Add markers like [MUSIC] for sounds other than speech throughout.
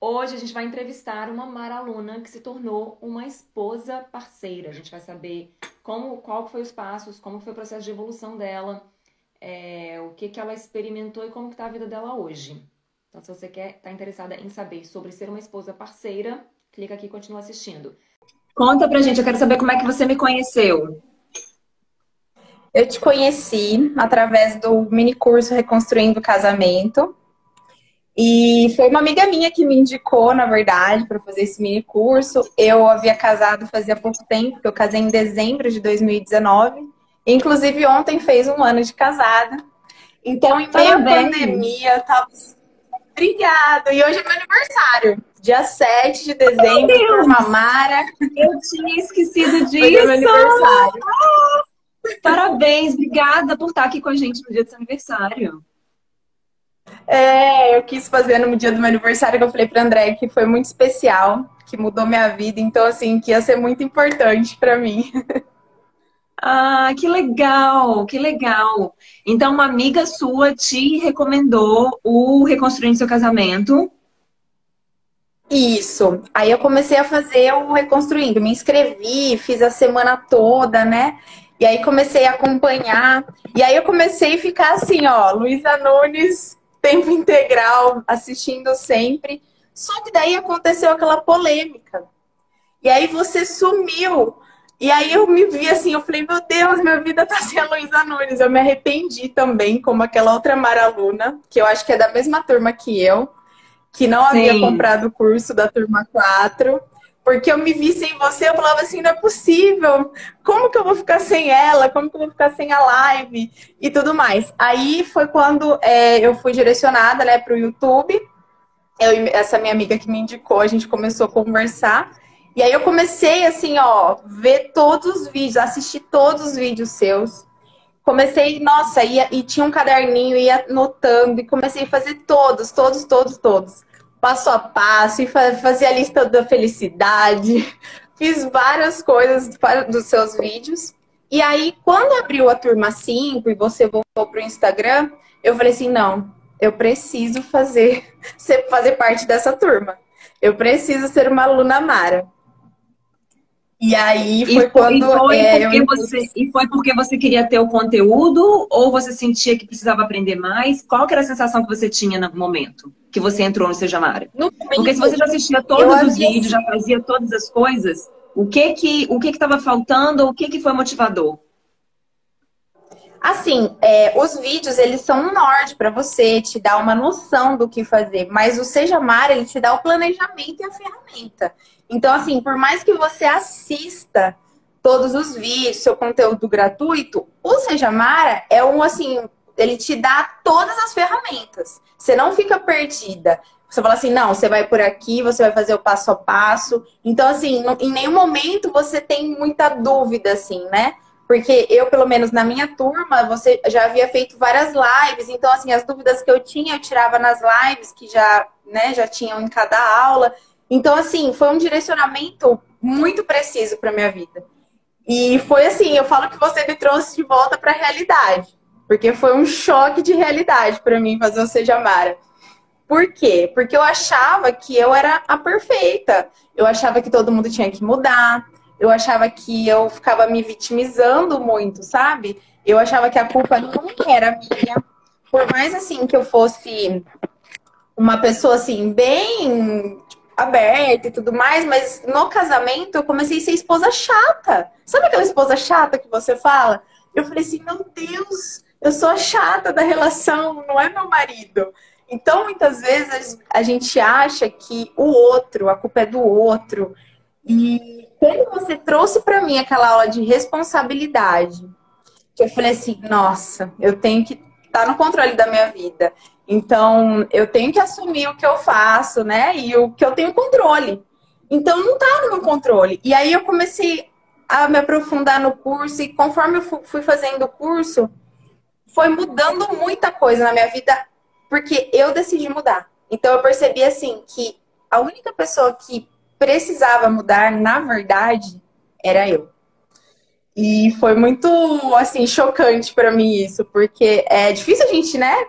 Hoje a gente vai entrevistar uma Mara aluna que se tornou uma esposa parceira. A gente vai saber como, qual foi os passos, como foi o processo de evolução dela, é, o que, que ela experimentou e como está a vida dela hoje. Então, se você quer, está interessada em saber sobre ser uma esposa parceira, clica aqui e continua assistindo. Conta pra gente, eu quero saber como é que você me conheceu. Eu te conheci através do mini curso Reconstruindo o Casamento. E foi uma amiga minha que me indicou, na verdade, para fazer esse mini curso. Eu havia casado fazia pouco tempo, eu casei em dezembro de 2019. Inclusive, ontem fez um ano de casada. Então, em meio à pandemia, eu tava. Obrigada! E hoje é meu aniversário. Dia 7 de dezembro, por Mamara. Eu tinha esquecido disso. Hoje é meu aniversário. Ah, parabéns, obrigada por estar aqui com a gente no dia do seu aniversário. É, eu quis fazer no dia do meu aniversário, que eu falei para André que foi muito especial, que mudou minha vida, então assim, que ia ser muito importante para mim. Ah, que legal, que legal. Então, uma amiga sua te recomendou o Reconstruindo Seu Casamento. Isso. Aí eu comecei a fazer o Reconstruindo. Me inscrevi, fiz a semana toda, né? E aí comecei a acompanhar. E aí eu comecei a ficar assim, ó, Luísa Nunes tempo integral, assistindo sempre. Só que daí aconteceu aquela polêmica. E aí você sumiu. E aí eu me vi assim, eu falei, meu Deus, minha vida tá sem a Luísa Nunes. Eu me arrependi também, como aquela outra Mara Luna, que eu acho que é da mesma turma que eu, que não Sim. havia comprado o curso da turma 4. Porque eu me vi sem você, eu falava assim, não é possível. Como que eu vou ficar sem ela? Como que eu vou ficar sem a live? E tudo mais. Aí foi quando é, eu fui direcionada, né, para o YouTube. Eu, essa minha amiga que me indicou, a gente começou a conversar. E aí eu comecei, assim, ó, ver todos os vídeos, assistir todos os vídeos seus. Comecei, nossa, ia, e tinha um caderninho, ia anotando, e comecei a fazer todos, todos, todos, todos passo a passo e fazia a lista da felicidade. [LAUGHS] Fiz várias coisas dos seus vídeos. E aí, quando abriu a turma 5 e você voltou para o Instagram, eu falei assim: não, eu preciso fazer, [LAUGHS] fazer parte dessa turma. Eu preciso ser uma aluna Mara. E aí foi, e quando. E foi, é, porque eu... você, e foi porque você queria ter o conteúdo ou você sentia que precisava aprender mais? Qual era a sensação que você tinha no momento que você entrou no Seja Mara? No porque se você já assistia todos os vídeos, já fazia todas as coisas, o que que o que estava faltando ou o que, que foi motivador? Assim, é, os vídeos, eles são um norte para você, te dar uma noção do que fazer. Mas o Seja Mara, ele te dá o planejamento e a ferramenta. Então, assim, por mais que você assista todos os vídeos, seu conteúdo gratuito, o Seja Mara é um, assim, ele te dá todas as ferramentas. Você não fica perdida. Você fala assim, não, você vai por aqui, você vai fazer o passo a passo. Então, assim, em nenhum momento você tem muita dúvida, assim, né? Porque eu, pelo menos na minha turma, você já havia feito várias lives, então assim, as dúvidas que eu tinha, eu tirava nas lives que já, né, já tinham em cada aula. Então assim, foi um direcionamento muito preciso para minha vida. E foi assim, eu falo que você me trouxe de volta para a realidade, porque foi um choque de realidade para mim fazer o Seja Mara. Por quê? Porque eu achava que eu era a perfeita. Eu achava que todo mundo tinha que mudar eu achava que eu ficava me vitimizando muito, sabe? Eu achava que a culpa não era minha. Por mais assim que eu fosse uma pessoa assim, bem aberta e tudo mais, mas no casamento eu comecei a ser esposa chata. Sabe aquela esposa chata que você fala? Eu falei assim, meu Deus, eu sou a chata da relação, não é meu marido. Então, muitas vezes a gente acha que o outro, a culpa é do outro. E quando você trouxe para mim aquela aula de responsabilidade, que eu falei assim, nossa, eu tenho que estar tá no controle da minha vida. Então, eu tenho que assumir o que eu faço, né? E o que eu tenho controle. Então, não tá no meu controle. E aí eu comecei a me aprofundar no curso e conforme eu fui fazendo o curso, foi mudando muita coisa na minha vida, porque eu decidi mudar. Então eu percebi assim que a única pessoa que precisava mudar, na verdade, era eu. E foi muito, assim, chocante para mim isso, porque é difícil a gente, né,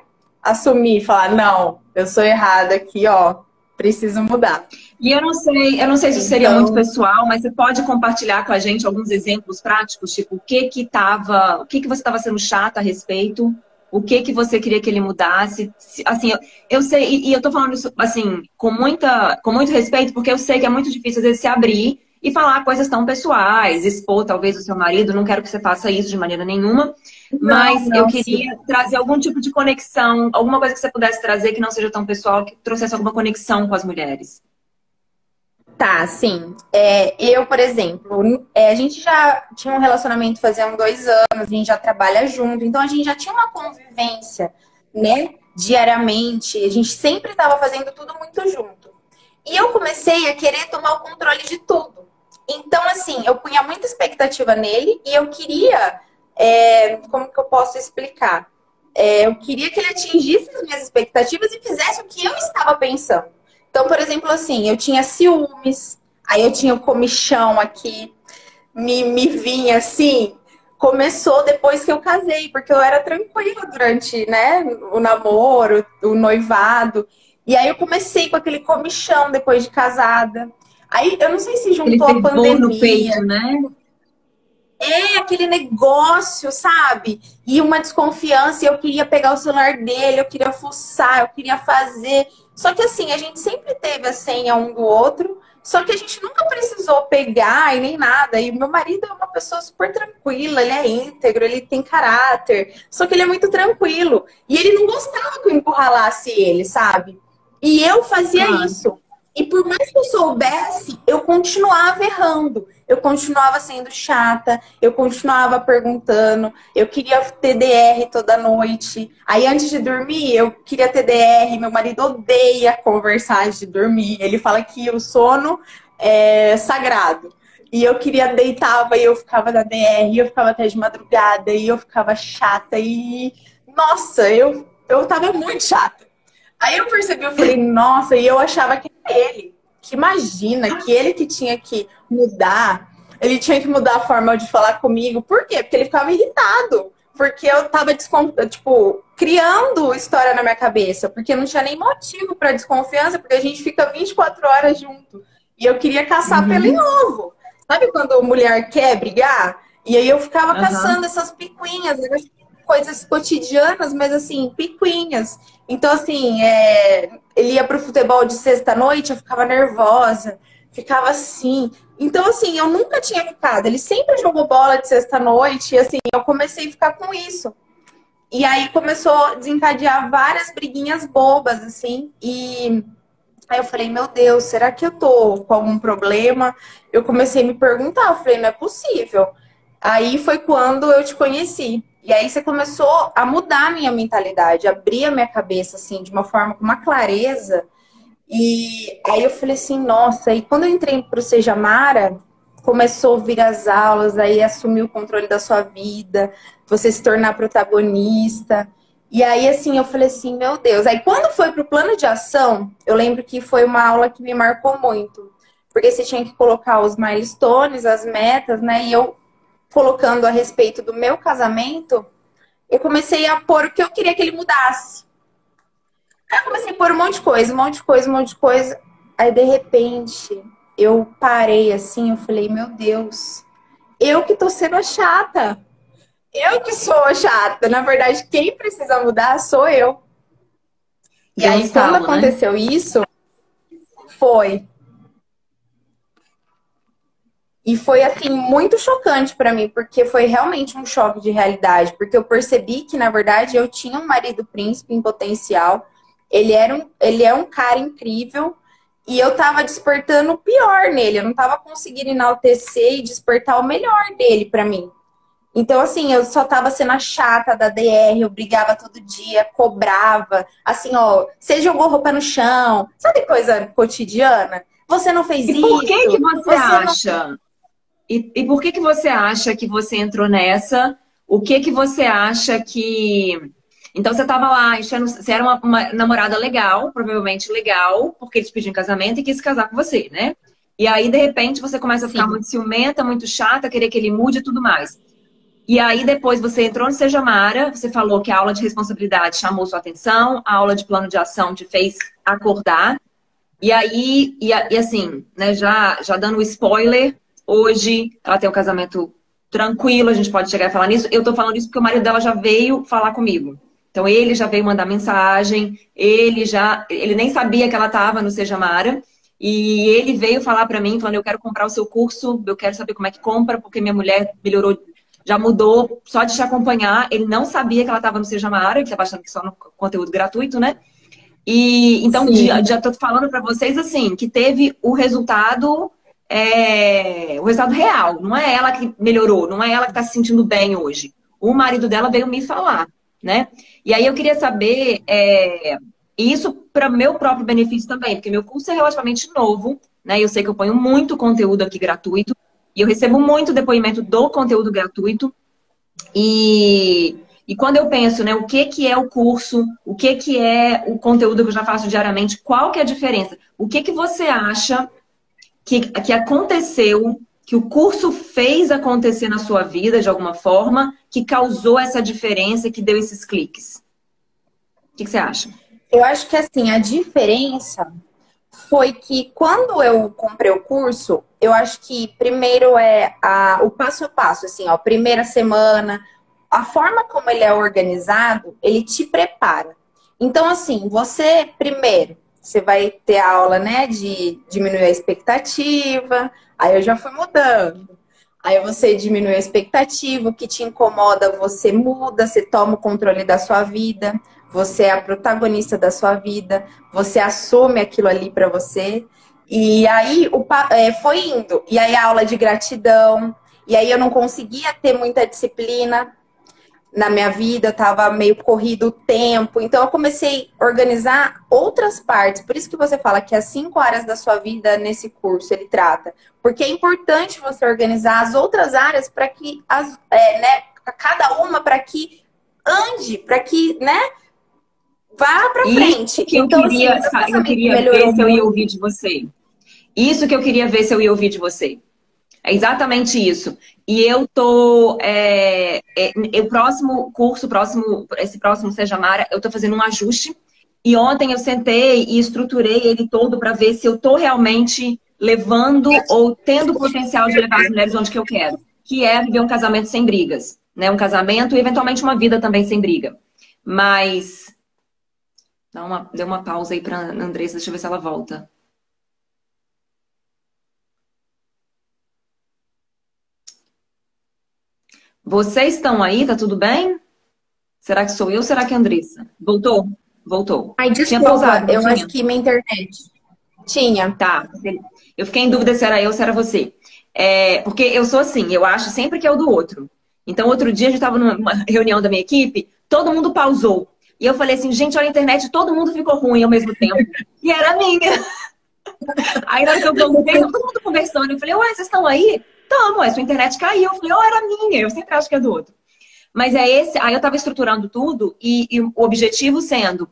assumir, falar, não, eu sou errada aqui, ó, preciso mudar. E eu não sei, eu não sei se então... seria muito pessoal, mas você pode compartilhar com a gente alguns exemplos práticos, tipo, o que que tava, o que que você estava sendo chata a respeito, o que que você queria que ele mudasse. Assim, eu, eu sei, e, e, eu tô falando isso, assim, com, muita, com muito respeito, porque eu sei que é muito difícil, às vezes, se abrir e falar coisas tão pessoais, expor talvez o seu marido, não quero que você faça isso de maneira nenhuma, mas não, não, eu queria sim. trazer algum tipo de conexão, alguma coisa que você pudesse trazer que não seja tão pessoal, que trouxesse alguma conexão com as mulheres. Tá, sim. É, eu, por exemplo, é, a gente já tinha um relacionamento fazia uns dois anos, a gente já trabalha junto, então a gente já tinha uma convivência, né, diariamente, a gente sempre estava fazendo tudo muito junto. E eu comecei a querer tomar o controle de tudo. Então, assim, eu punha muita expectativa nele e eu queria. É, como que eu posso explicar? É, eu queria que ele atingisse as minhas expectativas e fizesse o que eu estava pensando. Então, por exemplo, assim, eu tinha ciúmes, aí eu tinha o comichão aqui, me, me vinha assim. Começou depois que eu casei, porque eu era tranquila durante né, o namoro, o noivado. E aí eu comecei com aquele comichão depois de casada. Aí eu não sei se juntou a pandemia. No peito, né? É aquele negócio, sabe? E uma desconfiança, e eu queria pegar o celular dele, eu queria fuçar, eu queria fazer. Só que assim, a gente sempre teve a senha um do outro, só que a gente nunca precisou pegar e nem nada. E meu marido é uma pessoa super tranquila, ele é íntegro, ele tem caráter, só que ele é muito tranquilo. E ele não gostava que eu encurralasse ele, sabe? E eu fazia ah. isso. E por mais que eu soubesse, eu continuava errando. Eu continuava sendo chata, eu continuava perguntando, eu queria ter DR toda noite. Aí antes de dormir, eu queria ter DR. Meu marido odeia conversar antes de dormir. Ele fala que o sono é sagrado. E eu queria deitava e eu ficava da DR, eu ficava até de madrugada e eu ficava chata e nossa, eu eu tava muito chata. Aí eu percebi, eu falei, nossa, e eu achava que era ele. Que imagina que ele que tinha que mudar, ele tinha que mudar a forma de falar comigo. Por quê? Porque ele ficava irritado. Porque eu tava, tipo, criando história na minha cabeça. Porque não tinha nem motivo para desconfiança, porque a gente fica 24 horas junto. E eu queria caçar uhum. pelo em ovo. Sabe quando a mulher quer brigar? E aí eu ficava uhum. caçando essas picuinhas, coisas cotidianas, mas assim, picuinhas. Então, assim, é... ele ia pro futebol de sexta-noite, eu ficava nervosa, ficava assim. Então, assim, eu nunca tinha ficado. Ele sempre jogou bola de sexta-noite, e assim, eu comecei a ficar com isso. E aí começou a desencadear várias briguinhas bobas, assim, e aí eu falei, meu Deus, será que eu tô com algum problema? Eu comecei a me perguntar, eu falei, não é possível. Aí foi quando eu te conheci. E aí você começou a mudar a minha mentalidade, abrir a minha cabeça, assim, de uma forma, com uma clareza. E aí eu falei assim, nossa, e quando eu entrei para o Seja Mara, começou a vir as aulas, aí assumir o controle da sua vida, você se tornar protagonista. E aí, assim, eu falei assim, meu Deus. Aí, quando foi para o plano de ação, eu lembro que foi uma aula que me marcou muito. Porque você tinha que colocar os milestones, as metas, né? E eu colocando a respeito do meu casamento, eu comecei a pôr o que eu queria que ele mudasse. Aí eu comecei a pôr um monte de coisa, um monte de coisa, um monte de coisa. Aí de repente eu parei assim, eu falei, meu Deus, eu que tô sendo a chata. Eu que sou a chata. Na verdade, quem precisa mudar sou eu. E aí, quando né? aconteceu isso, foi. E foi assim muito chocante para mim, porque foi realmente um choque de realidade, porque eu percebi que na verdade eu tinha um marido príncipe em potencial. Ele era um, ele é um cara incrível e eu tava despertando o pior nele, eu não tava conseguindo enaltecer e despertar o melhor dele para mim. Então, assim, eu só tava sendo a chata da DR, eu brigava todo dia, cobrava. Assim, ó, você jogou roupa no chão, sabe coisa cotidiana? Você não fez e isso. Por que, que você, você acha? Não... E, e por que, que você acha que você entrou nessa? O que que você acha que. Então você estava lá, enchendo... você era uma, uma, namorada legal, provavelmente legal, porque ele te pediu em casamento e quis casar com você, né? E aí, de repente, você começa a ficar Sim. muito ciumenta, muito chata, querer que ele mude e tudo mais. E aí, depois você entrou no Seja Mara, você falou que a aula de responsabilidade chamou sua atenção, a aula de plano de ação te fez acordar. E aí, e, e assim, né, já, já dando spoiler, hoje ela tem um casamento tranquilo, a gente pode chegar a falar nisso. Eu tô falando isso porque o marido dela já veio falar comigo. Então ele já veio mandar mensagem, ele já, ele nem sabia que ela estava no Seja Mara, e ele veio falar para mim, falando: "Eu quero comprar o seu curso, eu quero saber como é que compra, porque minha mulher melhorou, já mudou só de te acompanhar". Ele não sabia que ela estava no Seja Mara, ele estava achando que só no conteúdo gratuito, né? E então já, já tô falando para vocês assim, que teve o resultado é, o resultado real. Não é ela que melhorou, não é ela que está se sentindo bem hoje. O marido dela veio me falar, né? E aí eu queria saber, é, isso para meu próprio benefício também, porque meu curso é relativamente novo, né? Eu sei que eu ponho muito conteúdo aqui gratuito e eu recebo muito depoimento do conteúdo gratuito. E e quando eu penso, né, o que, que é o curso, o que, que é o conteúdo que eu já faço diariamente, qual que é a diferença? O que, que você acha que, que aconteceu, que o curso fez acontecer na sua vida de alguma forma, que causou essa diferença, que deu esses cliques? O que, que você acha? Eu acho que assim, a diferença foi que quando eu comprei o curso, eu acho que primeiro é a, o passo a passo, assim, ó, primeira semana, a forma como ele é organizado, ele te prepara. Então, assim, você primeiro, você vai ter aula, né, de diminuir a expectativa, aí eu já fui mudando. Aí você diminui a expectativa, o que te incomoda, você muda, você toma o controle da sua vida, você é a protagonista da sua vida, você assume aquilo ali para você. E aí o, é, foi indo. E aí a aula de gratidão. E aí eu não conseguia ter muita disciplina na minha vida, estava meio corrido o tempo. Então eu comecei a organizar outras partes. Por isso que você fala que as cinco áreas da sua vida nesse curso ele trata. Porque é importante você organizar as outras áreas para que as, é, né, cada uma para que ande, para que, né, vá para frente. Que eu então, assim, queria, assim, eu queria ver se eu ia ouvir de você. Isso que eu queria ver se eu ia ouvir de você. É exatamente isso. E eu tô. É, é, o próximo curso, próximo, esse próximo Seja Mara, eu tô fazendo um ajuste. E ontem eu sentei e estruturei ele todo para ver se eu tô realmente levando ou tendo potencial de levar as mulheres onde que eu quero. Que é viver um casamento sem brigas. Né? Um casamento e eventualmente uma vida também sem briga. Mas. Dá uma, dê uma pausa aí pra Andressa, deixa eu ver se ela volta. Vocês estão aí? Tá tudo bem? Será que sou eu ou será que é a Andressa? Voltou? Voltou. Ai, desculpa, pausado, eu tinha? acho que minha internet. Tinha. Tá. Eu fiquei em dúvida se era eu ou se era você. É, porque eu sou assim, eu acho sempre que é o do outro. Então, outro dia a gente estava numa reunião da minha equipe, todo mundo pausou. E eu falei assim, gente, olha a internet, todo mundo ficou ruim ao mesmo tempo. [LAUGHS] E era minha. Aí nós eu voltei, todo mundo conversando. Eu falei, ué, vocês estão aí? Tamo, a sua internet caiu. Eu falei, oh, era minha, eu sempre acho que é do outro. Mas é esse, aí eu estava estruturando tudo e, e, o objetivo sendo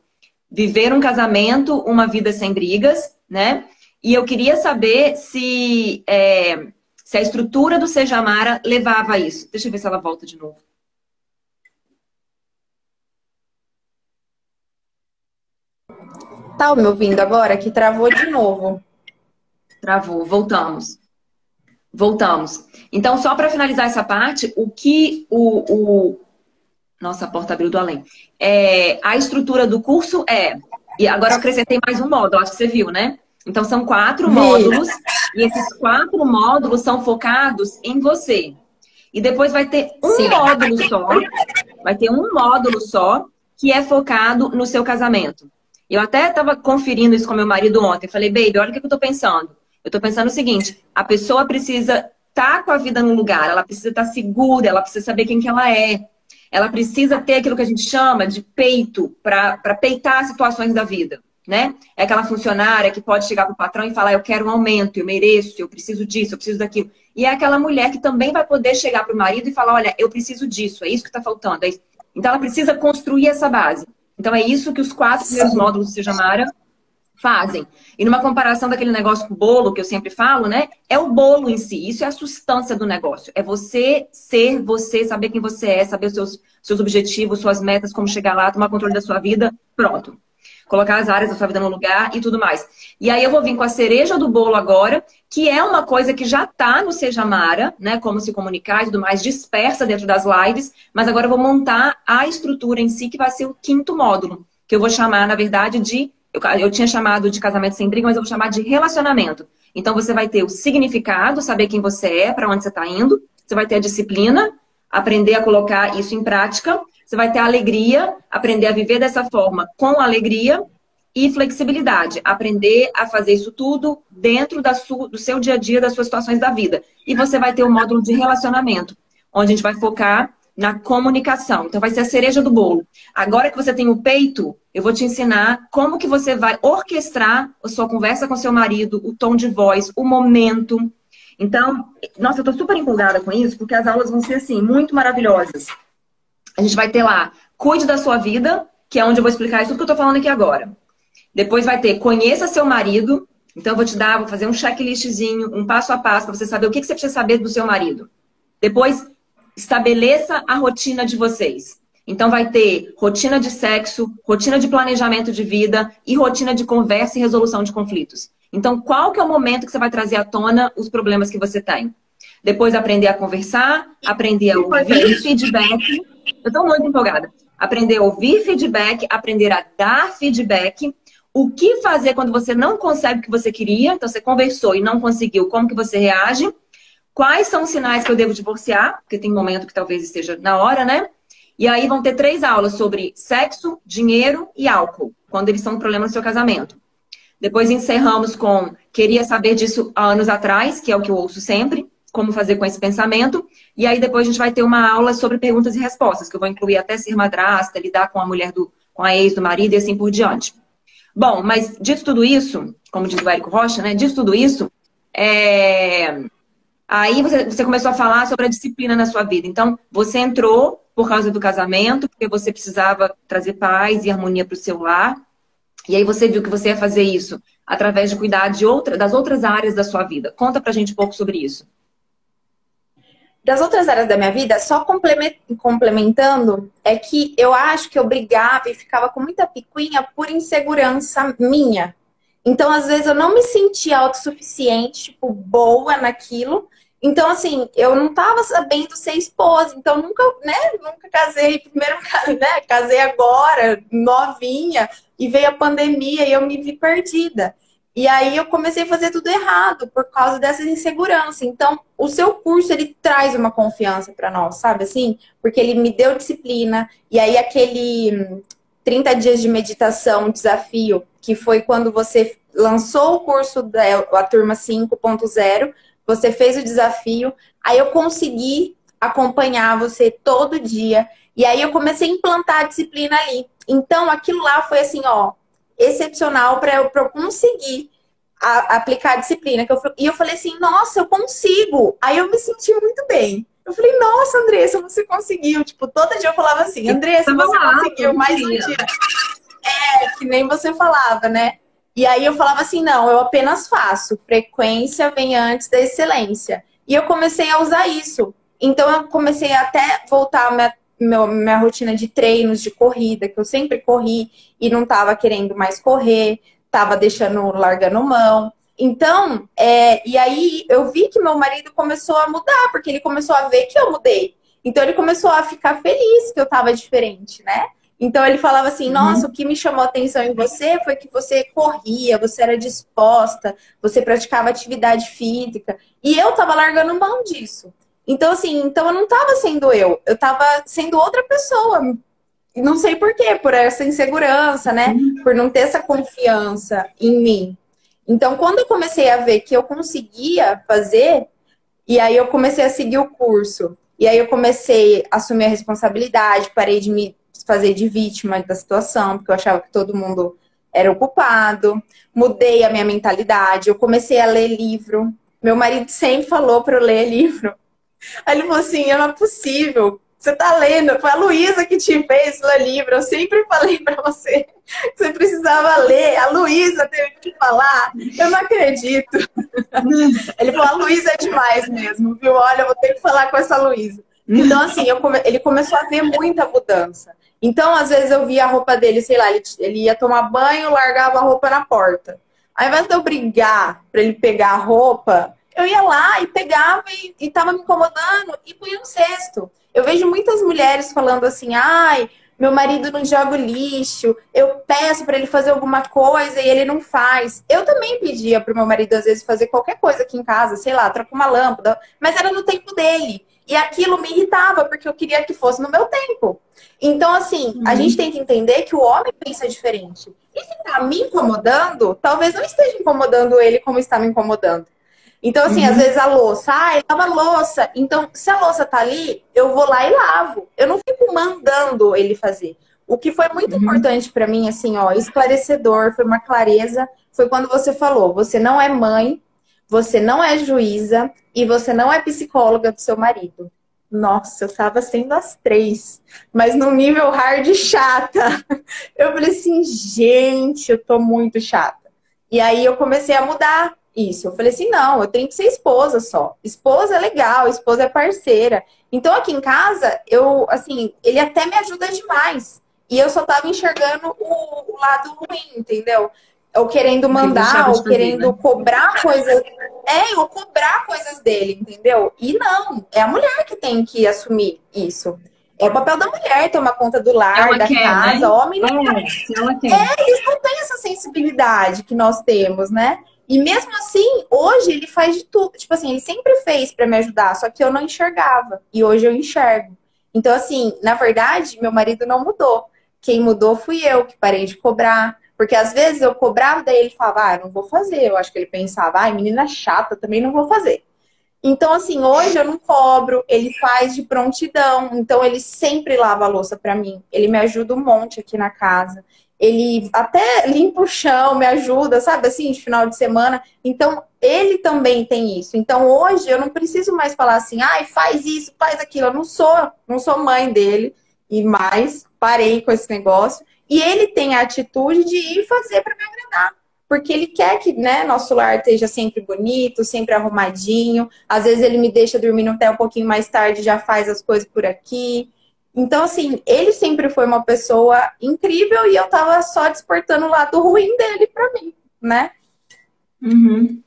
viver um casamento, uma vida sem brigas, né? E eu queria saber se, é, se a estrutura do Sejamara levava a isso. Deixa eu ver se ela volta de novo. Tá me ouvindo agora? Que travou de novo. Travou, voltamos. Voltamos. Então, só para finalizar essa parte, o que o, o... Nossa, a porta abriu do além. É, a estrutura do curso é. E agora eu acrescentei mais um módulo, acho que você viu, né? Então, são quatro módulos. E esses quatro módulos são focados em você. E depois vai ter um Sim. módulo só. Vai ter um módulo só que é focado no seu casamento. Eu até estava conferindo isso com meu marido ontem. Falei, baby, olha o que eu estou pensando. Eu estou pensando o seguinte: a pessoa precisa estar tá com a vida no lugar, ela precisa estar tá segura, ela precisa saber quem que ela é. Ela precisa ter aquilo que a gente chama de peito para peitar as situações da vida, né? É aquela funcionária que pode chegar para o patrão e falar: eu quero um aumento, eu mereço, eu preciso disso, eu preciso daquilo. E é aquela mulher que também vai poder chegar para o marido e falar: olha, eu preciso disso, é isso que está faltando. É então ela precisa construir essa base. Então é isso que os quatro primeiros módulos do Sejamara fazem. E numa comparação daquele negócio com o bolo, que eu sempre falo, né? É o bolo em si, isso é a substância do negócio. É você ser você, saber quem você é, saber os seus, seus objetivos, suas metas, como chegar lá, tomar controle da sua vida, pronto. colocar as áreas da sua vida no lugar e tudo mais. E aí eu vou vir com a cereja do bolo agora, que é uma coisa que já tá no Seja Mara, né? Como se comunicar e tudo mais, dispersa dentro das lives, mas agora eu vou montar a estrutura em si, que vai ser o quinto módulo, que eu vou chamar, na verdade, de. Eu, eu tinha chamado de casamento sem briga, mas eu vou chamar de relacionamento. Então você vai ter o significado, saber quem você é, para onde você está indo. Você vai ter a disciplina, aprender a colocar isso em prática. Você vai ter a alegria, aprender a viver dessa forma com alegria e flexibilidade, aprender a fazer isso tudo dentro sua, do seu dia a dia, das suas situações da vida. E você vai ter o módulo de relacionamento, onde a gente vai focar na comunicação. Então vai ser a cereja do bolo. Agora que você tem o peito, eu vou te ensinar como que você vai orquestrar a sua conversa com seu marido, o tom de voz, o momento. Então, nossa, eu tô super empolgada com isso, porque as aulas vão ser assim, muito maravilhosas. A gente vai ter lá, cuide da sua vida, que é onde eu vou explicar isso tudo que eu tô falando aqui agora. Depois vai ter conheça seu marido. Então, eu vou te dar, vou fazer um checklistzinho, um passo a passo, para você saber o que, que você precisa saber do seu marido. Depois, estabeleça a rotina de vocês. Então, vai ter rotina de sexo, rotina de planejamento de vida e rotina de conversa e resolução de conflitos. Então, qual que é o momento que você vai trazer à tona os problemas que você tem? Depois, aprender a conversar, aprender a ouvir feedback. Eu estou muito empolgada. Aprender a ouvir feedback, aprender a dar feedback o que fazer quando você não consegue o que você queria, então você conversou e não conseguiu, como que você reage? Quais são os sinais que eu devo divorciar? Porque tem um momento que talvez esteja na hora, né? E aí vão ter três aulas sobre sexo, dinheiro e álcool, quando eles são um problema no seu casamento. Depois encerramos com queria saber disso há anos atrás, que é o que eu ouço sempre, como fazer com esse pensamento. E aí depois a gente vai ter uma aula sobre perguntas e respostas, que eu vou incluir até ser madrasta, lidar com a mulher do, com a ex do marido e assim por diante. Bom, mas dito tudo isso, como diz o Érico Rocha, né? Dito tudo isso, é... aí você, você começou a falar sobre a disciplina na sua vida. Então, você entrou por causa do casamento, porque você precisava trazer paz e harmonia para o seu lar. E aí você viu que você ia fazer isso através de cuidar de outra, das outras áreas da sua vida. Conta pra gente um pouco sobre isso das outras áreas da minha vida, só complementando, é que eu acho que eu brigava e ficava com muita picuinha por insegurança minha. Então, às vezes, eu não me sentia autossuficiente, tipo, boa naquilo. Então, assim, eu não tava sabendo ser esposa. Então, nunca, né, nunca casei. Primeiro, [LAUGHS] né, casei agora, novinha, e veio a pandemia e eu me vi perdida. E aí eu comecei a fazer tudo errado por causa dessa insegurança. Então, o seu curso ele traz uma confiança para nós, sabe assim? Porque ele me deu disciplina e aí aquele 30 dias de meditação, desafio, que foi quando você lançou o curso da a turma 5.0, você fez o desafio, aí eu consegui acompanhar você todo dia e aí eu comecei a implantar a disciplina ali. Então, aquilo lá foi assim, ó, excepcional para eu, eu conseguir a, aplicar a disciplina. Que eu, e eu falei assim, nossa, eu consigo. Aí eu me senti muito bem. Eu falei, nossa, Andressa, você conseguiu. Tipo, todo dia eu falava assim, Andressa, você conseguiu mais um dia. É, que nem você falava, né? E aí eu falava assim, não, eu apenas faço. Frequência vem antes da excelência. E eu comecei a usar isso. Então eu comecei até voltar a minha meu, minha rotina de treinos, de corrida, que eu sempre corri e não estava querendo mais correr, estava deixando, largando mão. Então, é, e aí eu vi que meu marido começou a mudar, porque ele começou a ver que eu mudei. Então ele começou a ficar feliz que eu estava diferente, né? Então ele falava assim: uhum. Nossa, o que me chamou a atenção em você foi que você corria, você era disposta, você praticava atividade física. E eu tava largando mão disso. Então, assim, então eu não estava sendo eu, eu estava sendo outra pessoa. Não sei por quê, por essa insegurança, né? Uhum. Por não ter essa confiança em mim. Então, quando eu comecei a ver que eu conseguia fazer, e aí eu comecei a seguir o curso, e aí eu comecei a assumir a responsabilidade, parei de me fazer de vítima da situação, porque eu achava que todo mundo era o culpado, mudei a minha mentalidade, eu comecei a ler livro. Meu marido sempre falou para eu ler livro. Aí ele falou assim: não é possível. Você tá lendo, foi a Luísa que te fez ler livro. Eu sempre falei para você que você precisava ler. A Luísa teve que falar. Eu não acredito. [LAUGHS] Ele falou: a Luísa é demais mesmo, viu? Olha, eu vou ter que falar com essa Luísa. Então, assim, come... ele começou a ver muita mudança. Então, às vezes eu via a roupa dele, sei lá, ele, ele ia tomar banho, largava a roupa na porta. Ao invés de eu brigar para ele pegar a roupa, eu ia lá e pegava e, e tava me incomodando e punha no cesto. Eu vejo muitas mulheres falando assim, ai, meu marido não joga o lixo, eu peço para ele fazer alguma coisa e ele não faz. Eu também pedia pro meu marido, às vezes, fazer qualquer coisa aqui em casa, sei lá, trocar uma lâmpada, mas era no tempo dele. E aquilo me irritava, porque eu queria que fosse no meu tempo. Então, assim, uhum. a gente tem que entender que o homem pensa diferente. E se tá me incomodando, talvez não esteja incomodando ele como está me incomodando. Então, assim, uhum. às vezes a louça, ah, eu lava louça. Então, se a louça tá ali, eu vou lá e lavo. Eu não fico mandando ele fazer. O que foi muito uhum. importante para mim, assim, ó, esclarecedor, foi uma clareza, foi quando você falou: você não é mãe, você não é juíza e você não é psicóloga do seu marido. Nossa, eu tava sendo as três, mas num nível hard chata. [LAUGHS] Eu falei assim, gente, eu tô muito chata. E aí eu comecei a mudar isso. Eu falei assim: não, eu tenho que ser esposa só. Esposa é legal, esposa é parceira. Então aqui em casa, eu, assim, ele até me ajuda demais. E eu só tava enxergando o, o lado ruim, entendeu? Ou querendo mandar, ou querendo né? cobrar coisas. É, ou cobrar coisas dele, entendeu? E não, é a mulher que tem que assumir isso. É o papel da mulher tomar conta do lar, ela da quer, casa. Né? Homem não. É, é, eles não têm essa sensibilidade que nós temos, né? E mesmo assim, hoje ele faz de tudo. Tipo assim, ele sempre fez para me ajudar, só que eu não enxergava. E hoje eu enxergo. Então, assim, na verdade, meu marido não mudou. Quem mudou fui eu, que parei de cobrar. Porque às vezes eu cobrava, daí ele falava, ah, não vou fazer. Eu acho que ele pensava, ai, menina chata, também não vou fazer. Então, assim, hoje eu não cobro, ele faz de prontidão. Então, ele sempre lava a louça para mim. Ele me ajuda um monte aqui na casa ele até limpa o chão, me ajuda, sabe assim, de final de semana. Então, ele também tem isso. Então, hoje eu não preciso mais falar assim, ai, faz isso, faz aquilo. Eu não sou, não sou mãe dele e mais parei com esse negócio. E ele tem a atitude de ir fazer para me agradar. Porque ele quer que, né, nosso lar esteja sempre bonito, sempre arrumadinho. Às vezes ele me deixa dormindo até um pouquinho mais tarde, já faz as coisas por aqui. Então, assim, ele sempre foi uma pessoa incrível e eu tava só despertando o lado ruim dele para mim, né? Uhum.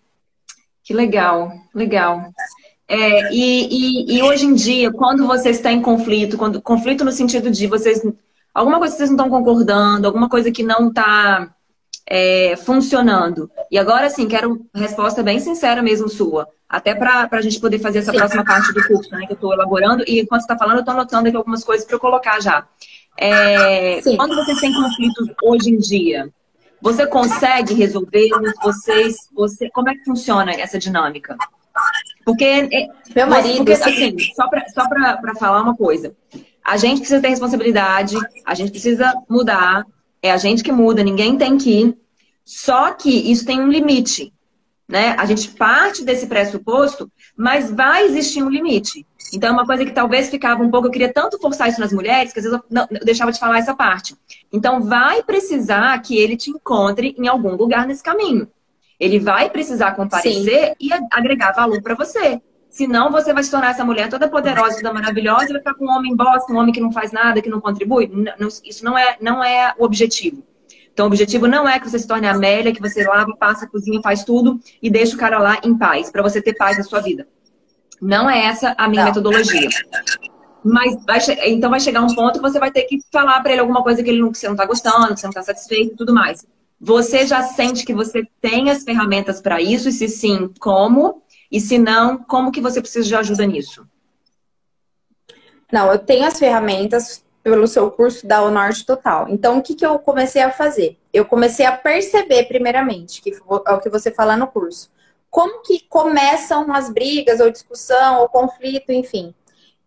Que legal, legal. É, e, e, e, hoje em dia, quando você está em conflito, quando conflito no sentido de vocês. Alguma coisa que vocês não estão concordando, alguma coisa que não está é, funcionando. E agora sim, quero resposta bem sincera mesmo sua. Até para a gente poder fazer essa Sim. próxima parte do curso, né? Que eu estou elaborando. E enquanto você está falando, eu estou anotando aqui algumas coisas para eu colocar já. É, quando vocês têm conflitos hoje em dia, você consegue resolvê-los? Vocês, você, como é que funciona essa dinâmica? Porque, é, meu marido, porque, assim, só para falar uma coisa, a gente precisa ter responsabilidade, a gente precisa mudar, é a gente que muda, ninguém tem que ir. Só que isso tem um limite né? A gente parte desse pressuposto, mas vai existir um limite. Então, é uma coisa que talvez ficava um pouco, eu queria tanto forçar isso nas mulheres, que às vezes eu, não, eu deixava de falar essa parte. Então, vai precisar que ele te encontre em algum lugar nesse caminho. Ele vai precisar comparecer Sim. e agregar valor para você. Senão, você vai se tornar essa mulher toda poderosa, toda maravilhosa, e vai ficar com um homem bosta, um homem que não faz nada, que não contribui. Isso não é, não é o objetivo. Então, o objetivo não é que você se torne a Amélia, que você lava, passa, cozinha, faz tudo e deixa o cara lá em paz, para você ter paz na sua vida. Não é essa a minha não. metodologia. Mas vai então vai chegar um ponto que você vai ter que falar para ele alguma coisa que, ele não, que você não está gostando, que você não está satisfeito e tudo mais. Você já sente que você tem as ferramentas para isso? E se sim, como? E se não, como que você precisa de ajuda nisso? Não, eu tenho as ferramentas pelo seu curso da O Norte Total. Então, o que, que eu comecei a fazer? Eu comecei a perceber, primeiramente, que é o que você fala no curso. Como que começam as brigas, ou discussão, ou conflito, enfim.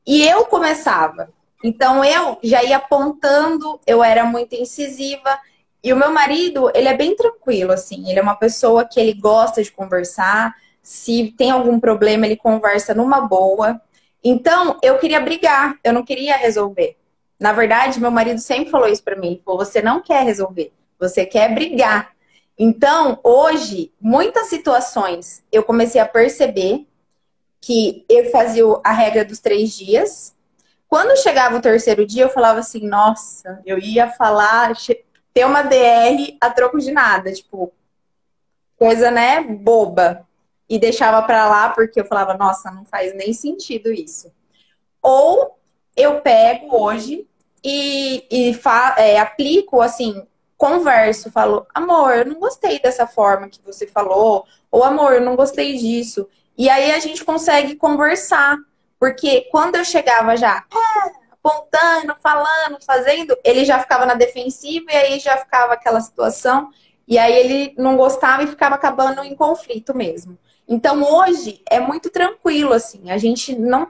E eu começava. Então, eu já ia apontando, eu era muito incisiva. E o meu marido, ele é bem tranquilo, assim. Ele é uma pessoa que ele gosta de conversar. Se tem algum problema, ele conversa numa boa. Então, eu queria brigar, eu não queria resolver. Na verdade, meu marido sempre falou isso para mim. Falou, você não quer resolver, você quer brigar. Então, hoje, muitas situações eu comecei a perceber que eu fazia a regra dos três dias. Quando chegava o terceiro dia, eu falava assim, nossa, eu ia falar, ter uma DR a troco de nada, tipo, coisa, né, boba. E deixava pra lá porque eu falava, nossa, não faz nem sentido isso. Ou eu pego hoje e, e é, aplico, assim, converso, falo, amor, eu não gostei dessa forma que você falou, ou amor, eu não gostei disso. E aí a gente consegue conversar. Porque quando eu chegava já ah, apontando, falando, fazendo, ele já ficava na defensiva e aí já ficava aquela situação. E aí ele não gostava e ficava acabando em conflito mesmo. Então hoje é muito tranquilo, assim. A gente não.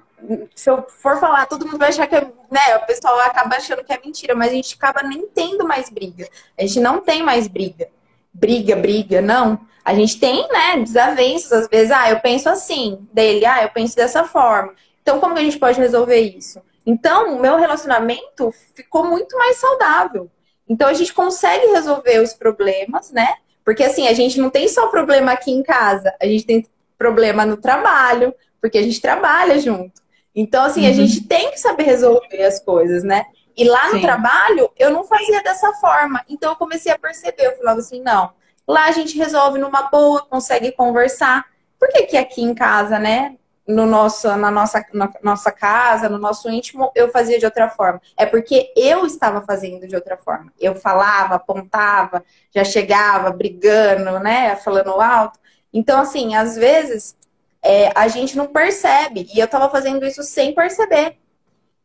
Se eu for falar, todo mundo vai achar que é. Né, o pessoal acaba achando que é mentira, mas a gente acaba nem tendo mais briga. A gente não tem mais briga. Briga, briga, não. A gente tem, né, desavenças, às vezes, ah, eu penso assim, dele, ah, eu penso dessa forma. Então, como que a gente pode resolver isso? Então, o meu relacionamento ficou muito mais saudável. Então, a gente consegue resolver os problemas, né? Porque, assim, a gente não tem só problema aqui em casa, a gente tem problema no trabalho, porque a gente trabalha junto. Então, assim, uhum. a gente tem que saber resolver as coisas, né? E lá no Sim. trabalho, eu não fazia dessa forma. Então, eu comecei a perceber, eu falava assim, não, lá a gente resolve numa boa, consegue conversar. Por que, que aqui em casa, né? No nosso, na nossa, na nossa casa, no nosso íntimo, eu fazia de outra forma. É porque eu estava fazendo de outra forma. Eu falava, apontava, já chegava brigando, né? Falando alto. Então, assim, às vezes é, a gente não percebe. E eu estava fazendo isso sem perceber.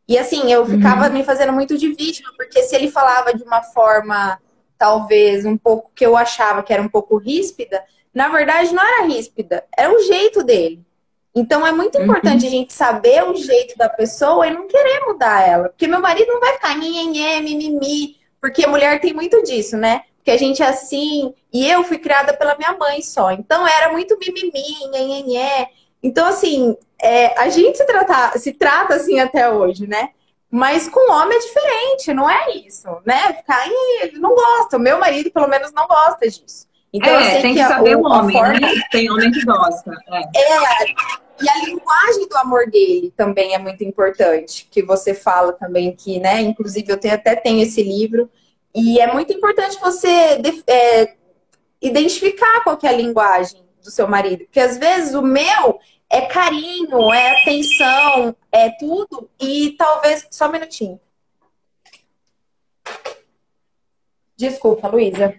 E assim, eu ficava uhum. me fazendo muito de vítima, porque se ele falava de uma forma, talvez, um pouco que eu achava que era um pouco ríspida, na verdade não era ríspida, era o jeito dele. Então é muito importante uhum. a gente saber o jeito da pessoa e não querer mudar ela. Porque meu marido não vai ficar nhenhenhé, mimimi, porque mulher tem muito disso, né? Porque a gente é assim, e eu fui criada pela minha mãe só. Então era muito mimimi, nhenhenhé. Então, assim, é, a gente se, trata, se trata assim até hoje, né? Mas com homem é diferente, não é isso, né? Ficar, ele não gosta. O meu marido, pelo menos, não gosta disso. Então, é, tem que, que saber o homem, forma... né? Tem homem que gosta. É. é. E a linguagem do amor dele também é muito importante, que você fala também que, né? Inclusive, eu tenho, até tenho esse livro. E é muito importante você é, identificar qual é a linguagem do seu marido. Porque às vezes o meu é carinho, é atenção, é tudo. E talvez. Só um minutinho. Desculpa, Luísa.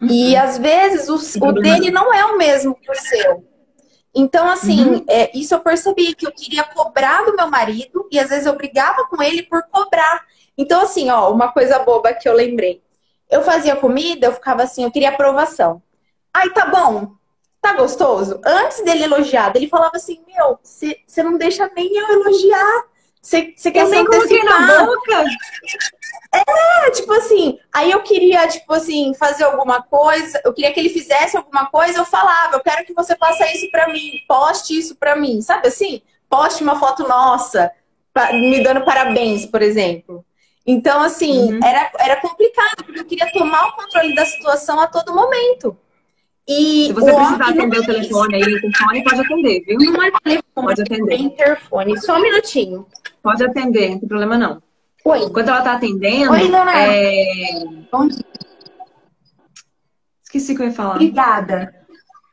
Uhum. E às vezes o, o dele não é o mesmo que o seu. Então, assim, uhum. é, isso eu percebi que eu queria cobrar do meu marido e às vezes eu brigava com ele por cobrar. Então, assim, ó, uma coisa boba que eu lembrei. Eu fazia comida, eu ficava assim, eu queria aprovação. Ai, tá bom, tá gostoso? Antes dele elogiar, ele falava assim, meu, você não deixa nem eu elogiar. Você quer eu se antecipar. na boca? É, tipo assim, aí eu queria, tipo assim, fazer alguma coisa, eu queria que ele fizesse alguma coisa, eu falava, eu quero que você faça isso pra mim, poste isso pra mim, sabe assim? Poste uma foto nossa, me dando parabéns, por exemplo. Então, assim, uhum. era, era complicado, porque eu queria tomar o controle da situação a todo momento. E Se você precisar atender o telefone aí, o telefone pode atender, viu? Não é telefone, pode atender. é interfone. Só um minutinho. Pode atender, não tem problema não. Oi. Enquanto ela tá atendendo. Oi, dona. É... Bom dia. Esqueci o que eu ia falar. Obrigada.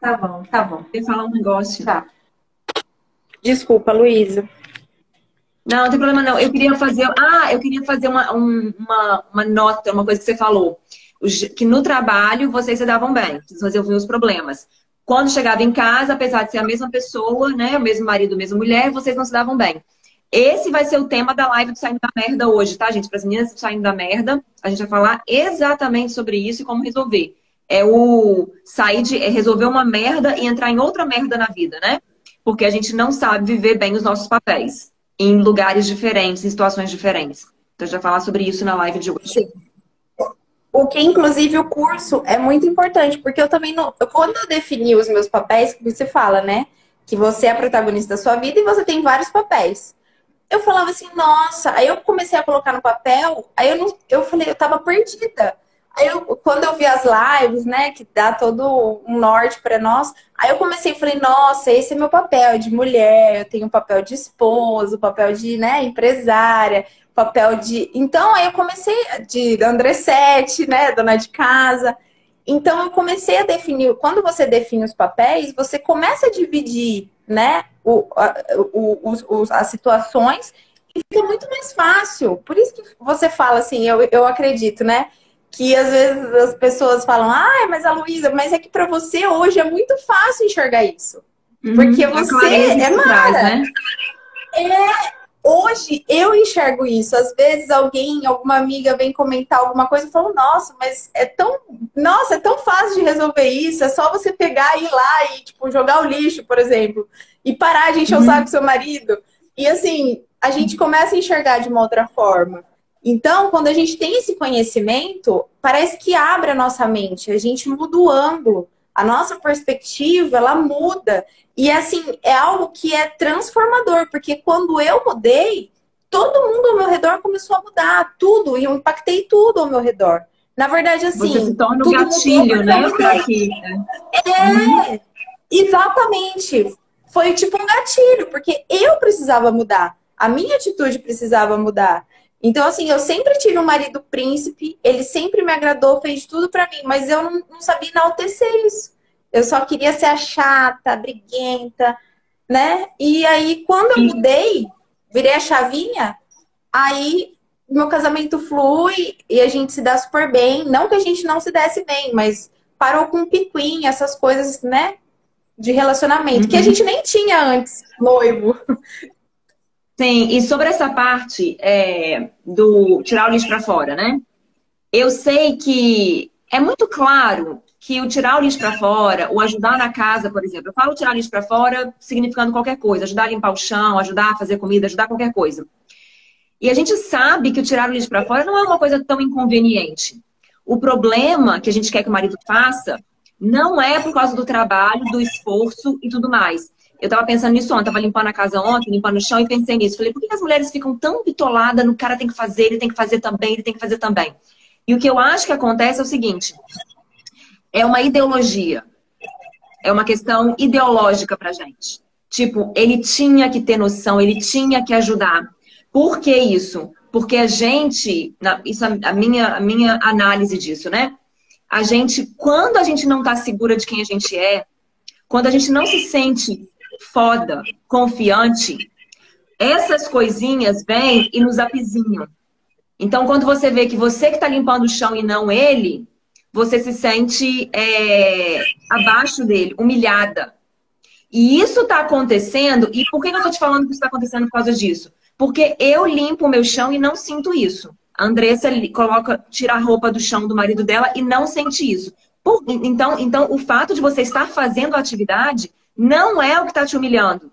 Tá bom, tá bom. Eu ia falar um negócio. Tá. Desculpa, Luísa. Não, não tem problema não. Eu queria fazer. Ah, eu queria fazer uma, um, uma, uma nota, uma coisa que você falou. Que no trabalho vocês se davam bem, vocês resolviam os problemas. Quando chegava em casa, apesar de ser a mesma pessoa, né? O mesmo marido, a mesma mulher, vocês não se davam bem. Esse vai ser o tema da live do Saindo da Merda hoje, tá, gente? Para as meninas saindo da merda, a gente vai falar exatamente sobre isso e como resolver. É o sair de é resolver uma merda e entrar em outra merda na vida, né? Porque a gente não sabe viver bem os nossos papéis em lugares diferentes, em situações diferentes. Então, a gente vai falar sobre isso na live de hoje. Sim. O que, inclusive, o curso é muito importante, porque eu também não. Quando eu defini os meus papéis, você fala, né? Que você é a protagonista da sua vida e você tem vários papéis eu falava assim, nossa, aí eu comecei a colocar no papel, aí eu, não, eu falei, eu tava perdida. Aí eu, quando eu vi as lives, né, que dá todo um norte para nós, aí eu comecei e falei, nossa, esse é meu papel de mulher, eu tenho papel de esposa, papel de, né, empresária, papel de. Então, aí eu comecei de André Sete, né, dona de casa. Então, eu comecei a definir. Quando você define os papéis, você começa a dividir, né, o, o, o, as situações e fica muito mais fácil. Por isso que você fala assim, eu, eu acredito, né? Que às vezes as pessoas falam, ah, mas a Luísa, mas é que para você hoje é muito fácil enxergar isso. Uhum, Porque você é Mara. Né? É, hoje eu enxergo isso. Às vezes alguém, alguma amiga vem comentar alguma coisa e fala, nossa, mas é tão. Nossa, é tão fácil de resolver isso. É só você pegar e ir lá e, tipo, jogar o lixo, por exemplo, e parar de encher uhum. o saco do seu marido. E assim, a gente começa a enxergar de uma outra forma. Então, quando a gente tem esse conhecimento, parece que abre a nossa mente, a gente muda o ângulo, a nossa perspectiva, ela muda. E assim, é algo que é transformador, porque quando eu mudei, todo mundo ao meu redor começou a mudar, tudo, e eu impactei tudo ao meu redor. Na verdade, assim. Você se torna um gatilho, né? Aqui, né? É, exatamente. Foi tipo um gatilho, porque eu precisava mudar. A minha atitude precisava mudar. Então, assim, eu sempre tive um marido príncipe, ele sempre me agradou, fez tudo para mim, mas eu não, não sabia enaltecer isso. Eu só queria ser a chata, briguenta, né? E aí, quando eu mudei, virei a chavinha, aí meu casamento flui e a gente se dá super bem. Não que a gente não se desse bem, mas parou com picuinha, essas coisas, né? De relacionamento, uhum. que a uhum. gente nem tinha antes, noivo. Sim, e sobre essa parte é, do tirar o lixo para fora, né? Eu sei que é muito claro que o tirar o lixo para fora, o ajudar na casa, por exemplo, eu falo tirar lixo para fora significando qualquer coisa, ajudar a limpar o chão, ajudar a fazer comida, ajudar qualquer coisa. E a gente sabe que o tirar o lixo para fora não é uma coisa tão inconveniente. O problema que a gente quer que o marido faça não é por causa do trabalho, do esforço e tudo mais. Eu tava pensando nisso ontem, tava limpando a casa ontem, limpando o chão e pensei nisso. Falei, por que as mulheres ficam tão bitoladas no cara tem que fazer, ele tem que fazer também, ele tem que fazer também? E o que eu acho que acontece é o seguinte: é uma ideologia. É uma questão ideológica pra gente. Tipo, ele tinha que ter noção, ele tinha que ajudar. Por que isso? Porque a gente, isso é a minha, a minha análise disso, né? A gente, quando a gente não está segura de quem a gente é, quando a gente não se sente foda, confiante, essas coisinhas vêm e nos apizinham. Então, quando você vê que você que está limpando o chão e não ele, você se sente é, abaixo dele, humilhada. E isso está acontecendo, e por que eu estou te falando que isso está acontecendo por causa disso? Porque eu limpo o meu chão e não sinto isso. A Andressa coloca, tira a roupa do chão do marido dela e não sente isso. Por, então, então, o fato de você estar fazendo a atividade não é o que está te humilhando.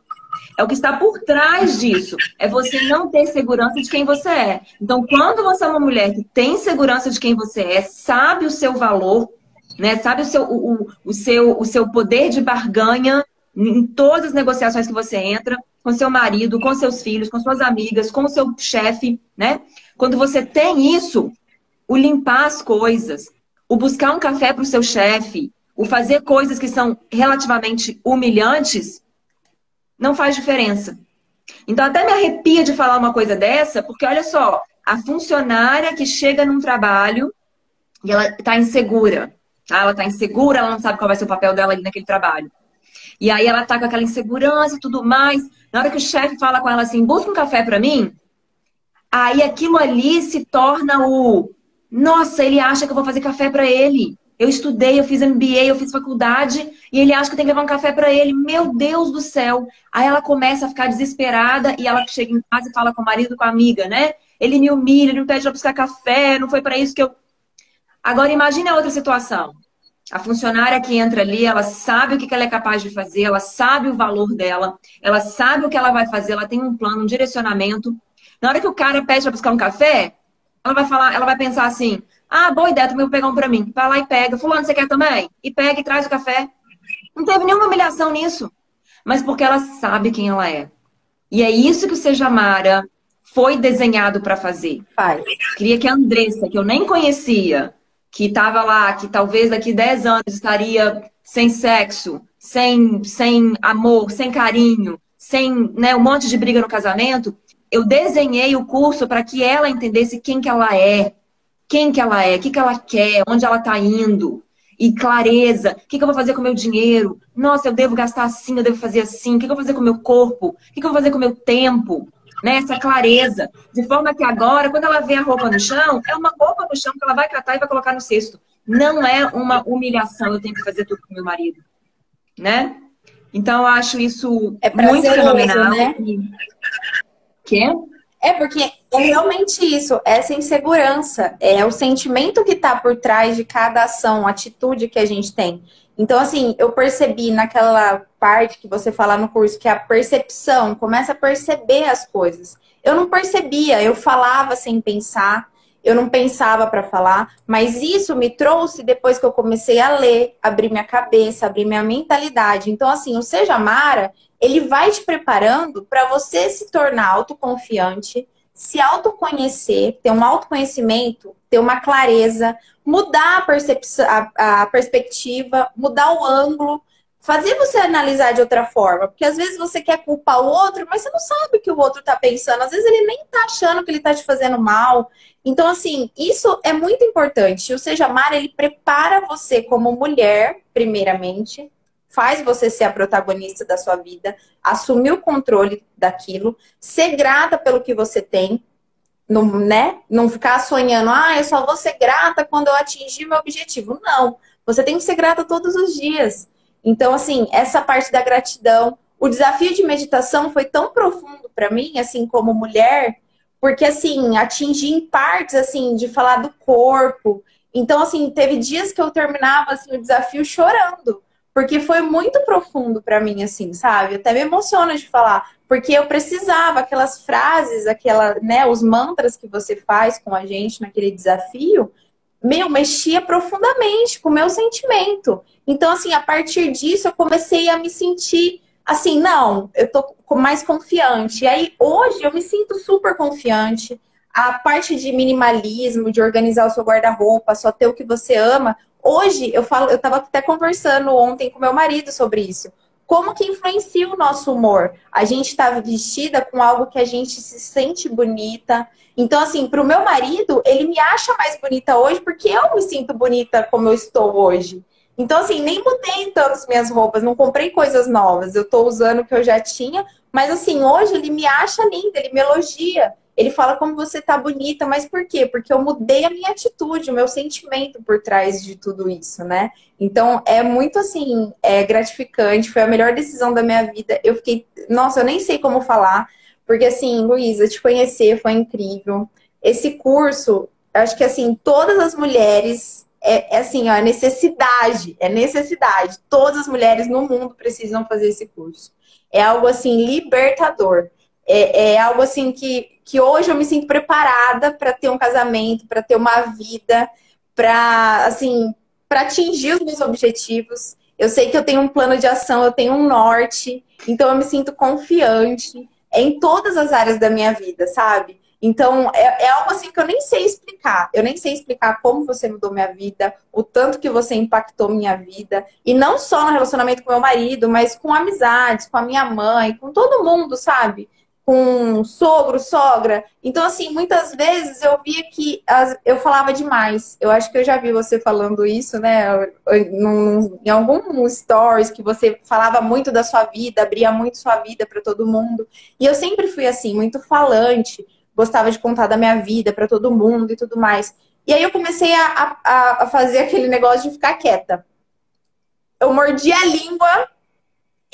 É o que está por trás disso. É você não ter segurança de quem você é. Então, quando você é uma mulher que tem segurança de quem você é, sabe o seu valor, né? Sabe o seu, o, o, seu, o seu poder de barganha em todas as negociações que você entra, com seu marido, com seus filhos, com suas amigas, com seu chefe, né? Quando você tem isso, o limpar as coisas, o buscar um café para o seu chefe, o fazer coisas que são relativamente humilhantes, não faz diferença. Então, até me arrepia de falar uma coisa dessa, porque olha só, a funcionária que chega num trabalho e ela está insegura. Tá? Ela está insegura, ela não sabe qual vai ser o papel dela ali naquele trabalho. E aí ela tá com aquela insegurança e tudo mais. Na hora que o chefe fala com ela assim, busca um café para mim, aí aquilo ali se torna o nossa, ele acha que eu vou fazer café para ele. Eu estudei, eu fiz MBA, eu fiz faculdade e ele acha que tenho que levar um café para ele. Meu Deus do céu. Aí ela começa a ficar desesperada e ela chega em casa e fala com o marido, com a amiga, né? Ele me humilha, ele me pede para buscar café, não foi para isso que eu. Agora imagine a outra situação. A funcionária que entra ali, ela sabe o que ela é capaz de fazer, ela sabe o valor dela, ela sabe o que ela vai fazer, ela tem um plano, um direcionamento. Na hora que o cara pede para buscar um café, ela vai falar, ela vai pensar assim: ah, boa ideia, também vou pegar um pra mim. Vai lá e pega. Fulano, você quer também? E pega e traz o café. Não teve nenhuma humilhação nisso. Mas porque ela sabe quem ela é. E é isso que o Seja Mara foi desenhado para fazer. Faz. Queria que a Andressa, que eu nem conhecia, que estava lá, que talvez daqui 10 anos estaria sem sexo, sem, sem amor, sem carinho, sem né, um monte de briga no casamento, eu desenhei o curso para que ela entendesse quem que ela é, quem que ela é, o que, que ela quer, onde ela está indo, e clareza. O que, que eu vou fazer com o meu dinheiro? Nossa, eu devo gastar assim, eu devo fazer assim. O que, que eu vou fazer com o meu corpo? O que, que eu vou fazer com o meu tempo? Né? Essa clareza. De forma que agora, quando ela vê a roupa no chão, é uma roupa no chão que ela vai catar e vai colocar no cesto. Não é uma humilhação, eu tenho que fazer tudo com meu marido. Né? Então, eu acho isso é muito fenomenal. Né? Que? É porque é realmente isso, essa insegurança, é o sentimento que está por trás de cada ação, atitude que a gente tem. Então, assim, eu percebi naquela parte que você fala no curso, que é a percepção, começa a perceber as coisas. Eu não percebia, eu falava sem pensar, eu não pensava para falar, mas isso me trouxe depois que eu comecei a ler, abrir minha cabeça, abrir minha mentalidade. Então, assim, o Seja Mara, ele vai te preparando para você se tornar autoconfiante, se autoconhecer, ter um autoconhecimento, ter uma clareza, mudar a, percepção, a, a perspectiva, mudar o ângulo, fazer você analisar de outra forma. Porque às vezes você quer culpar o outro, mas você não sabe o que o outro está pensando. Às vezes ele nem está achando que ele está te fazendo mal. Então, assim, isso é muito importante. O Seja Mar, ele prepara você como mulher, primeiramente, faz você ser a protagonista da sua vida, assumir o controle daquilo, ser grata pelo que você tem, não, né? Não ficar sonhando, ah, eu só vou ser grata quando eu atingir meu objetivo. Não, você tem que ser grata todos os dias. Então, assim, essa parte da gratidão, o desafio de meditação foi tão profundo para mim, assim, como mulher, porque, assim, atingi em partes, assim, de falar do corpo. Então, assim, teve dias que eu terminava, assim, o desafio chorando porque foi muito profundo para mim, assim, sabe? Até me emociona de falar, porque eu precisava aquelas frases, aquela, né, os mantras que você faz com a gente naquele desafio, meu, mexia profundamente com o meu sentimento. Então, assim, a partir disso eu comecei a me sentir assim, não, eu tô mais confiante. E aí, hoje eu me sinto super confiante. A parte de minimalismo, de organizar o seu guarda-roupa, só ter o que você ama, Hoje, eu falo, eu estava até conversando ontem com meu marido sobre isso. Como que influencia o nosso humor? A gente está vestida com algo que a gente se sente bonita. Então, assim, para o meu marido, ele me acha mais bonita hoje porque eu me sinto bonita como eu estou hoje. Então, assim, nem mudei tanto as minhas roupas, não comprei coisas novas. Eu estou usando o que eu já tinha, mas assim, hoje ele me acha linda, ele me elogia. Ele fala como você tá bonita, mas por quê? Porque eu mudei a minha atitude, o meu sentimento por trás de tudo isso, né? Então é muito assim, é gratificante, foi a melhor decisão da minha vida. Eu fiquei, nossa, eu nem sei como falar, porque assim, Luísa, te conhecer foi incrível. Esse curso, acho que assim, todas as mulheres é, é, assim, ó, é necessidade, é necessidade. Todas as mulheres no mundo precisam fazer esse curso. É algo assim libertador. É, é algo assim que que hoje eu me sinto preparada para ter um casamento, para ter uma vida, para assim, para atingir os meus objetivos. Eu sei que eu tenho um plano de ação, eu tenho um norte, então eu me sinto confiante em todas as áreas da minha vida, sabe? Então, é, é, algo assim que eu nem sei explicar. Eu nem sei explicar como você mudou minha vida, o tanto que você impactou minha vida. E não só no relacionamento com meu marido, mas com amizades, com a minha mãe, com todo mundo, sabe? com sogro, sogra. Então, assim, muitas vezes eu via que as, eu falava demais. Eu acho que eu já vi você falando isso, né? Num, em algum stories que você falava muito da sua vida, abria muito sua vida para todo mundo. E eu sempre fui assim, muito falante, gostava de contar da minha vida para todo mundo e tudo mais. E aí eu comecei a, a, a fazer aquele negócio de ficar quieta. Eu mordia a língua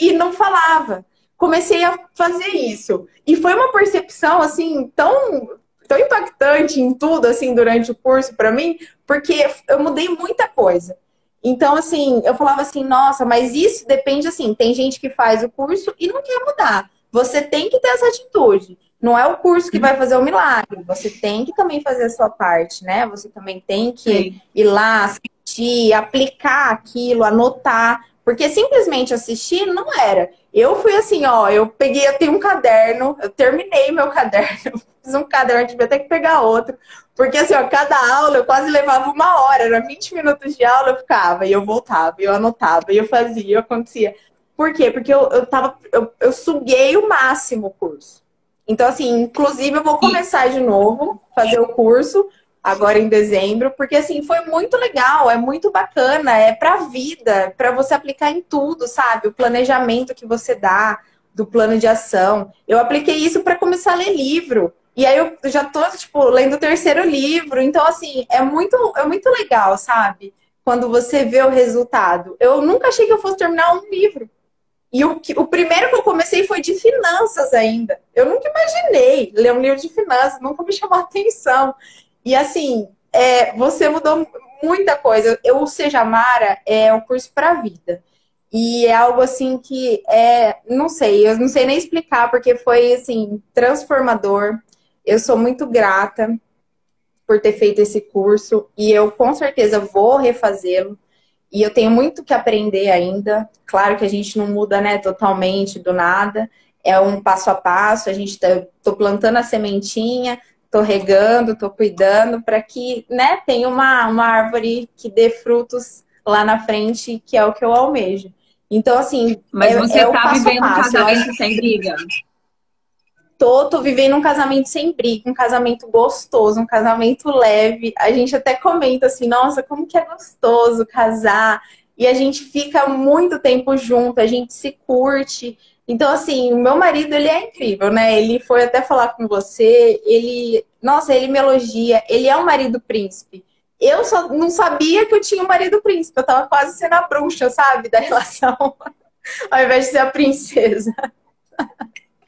e não falava comecei a fazer isso. E foi uma percepção, assim, tão, tão impactante em tudo, assim, durante o curso para mim, porque eu mudei muita coisa. Então, assim, eu falava assim, nossa, mas isso depende, assim, tem gente que faz o curso e não quer mudar. Você tem que ter essa atitude. Não é o curso que vai fazer o milagre. Você tem que também fazer a sua parte, né? Você também tem que Sim. ir lá, assistir, aplicar aquilo, anotar Porque simplesmente assistir não era. Eu fui assim, ó, eu peguei, eu tenho um caderno, eu terminei meu [LAUGHS] caderno, fiz um caderno, tive até que pegar outro. Porque assim, ó, cada aula eu quase levava uma hora, era 20 minutos de aula, eu ficava, e eu voltava, e eu anotava, e eu fazia, e acontecia. Por quê? Porque eu, eu tava, eu, eu suguei o máximo o curso. Então, assim, inclusive eu vou começar de novo, fazer o curso, agora em dezembro, porque assim, foi muito legal, é muito bacana, é pra vida, para você aplicar em tudo, sabe? O planejamento que você dá do plano de ação. Eu apliquei isso para começar a ler livro. E aí eu já tô, tipo, lendo o terceiro livro. Então, assim, é muito, é muito legal, sabe? Quando você vê o resultado. Eu nunca achei que eu fosse terminar um livro. E o, o primeiro que eu comecei foi de finanças ainda. Eu nunca imaginei ler um livro de finanças, nunca me chamou a atenção. E assim, é, você mudou muita coisa. Eu, o Seja Mara é um curso para a vida. E é algo assim que é, não sei, eu não sei nem explicar, porque foi assim, transformador. Eu sou muito grata por ter feito esse curso e eu com certeza vou refazê-lo. E eu tenho muito que aprender ainda. Claro que a gente não muda, né, totalmente do nada. É um passo a passo, a gente tá, tô plantando a sementinha, tô regando, tô cuidando para que, né, tenha uma, uma árvore que dê frutos lá na frente, que é o que eu almejo. Então, assim. Mas é, você é tá vivendo um casamento sem briga? Tô, tô vivendo um casamento sem briga, um casamento gostoso, um casamento leve. A gente até comenta assim, nossa, como que é gostoso casar. E a gente fica muito tempo junto, a gente se curte. Então, assim, o meu marido, ele é incrível, né? Ele foi até falar com você, ele, nossa, ele me elogia, ele é um marido príncipe. Eu só não sabia que eu tinha um marido príncipe, eu tava quase sendo a bruxa, sabe, da [LAUGHS] relação, ao invés de ser a princesa.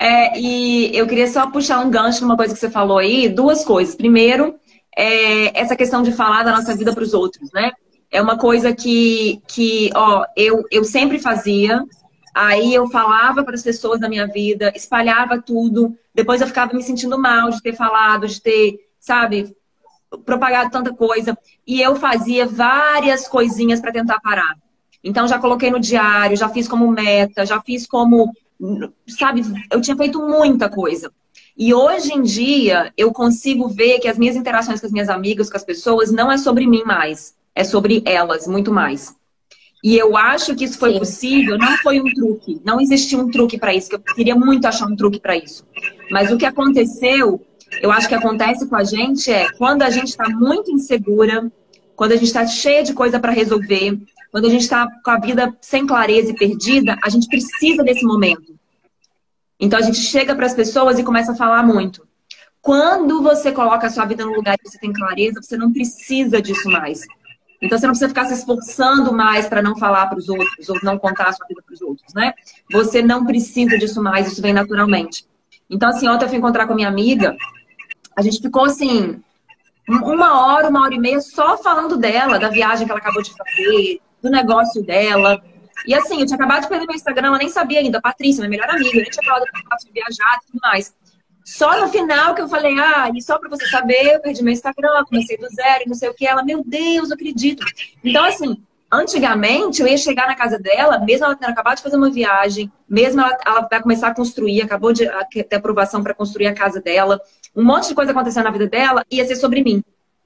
É, e eu queria só puxar um gancho numa coisa que você falou aí, duas coisas. Primeiro, é essa questão de falar da nossa vida para os outros, né? É uma coisa que, que ó, eu, eu sempre fazia, Aí eu falava para as pessoas da minha vida, espalhava tudo. Depois eu ficava me sentindo mal de ter falado, de ter, sabe, propagado tanta coisa. E eu fazia várias coisinhas para tentar parar. Então já coloquei no diário, já fiz como meta, já fiz como, sabe, eu tinha feito muita coisa. E hoje em dia eu consigo ver que as minhas interações com as minhas amigas, com as pessoas, não é sobre mim mais, é sobre elas, muito mais. E eu acho que isso foi Sim. possível, não foi um truque, não existiu um truque para isso, que eu queria muito achar um truque para isso. Mas o que aconteceu, eu acho que acontece com a gente é quando a gente está muito insegura, quando a gente está cheia de coisa para resolver, quando a gente está com a vida sem clareza e perdida, a gente precisa desse momento. Então a gente chega para as pessoas e começa a falar muito. Quando você coloca a sua vida no lugar que você tem clareza, você não precisa disso mais. Então você não precisa ficar se esforçando mais para não falar para os outros ou não contar a sua vida para os outros, né? Você não precisa disso mais, isso vem naturalmente. Então, assim, ontem eu fui encontrar com a minha amiga, a gente ficou assim, uma hora, uma hora e meia só falando dela, da viagem que ela acabou de fazer, do negócio dela. E assim, eu tinha acabado de perder meu Instagram, ela nem sabia ainda, a Patrícia, minha melhor amiga, eu nem tinha falado eu tinha viajado e tudo mais. Só no final que eu falei, ah, e só para você saber, eu perdi meu Instagram, comecei do zero e não sei o que. Ela, meu Deus, não acredito. Então, assim, antigamente eu ia chegar na casa dela, mesmo ela tendo acabado de fazer uma viagem, mesmo ela, ela vai começar a construir, acabou de ter aprovação para construir a casa dela, um monte de coisa acontecendo na vida dela, ia ser sobre mim.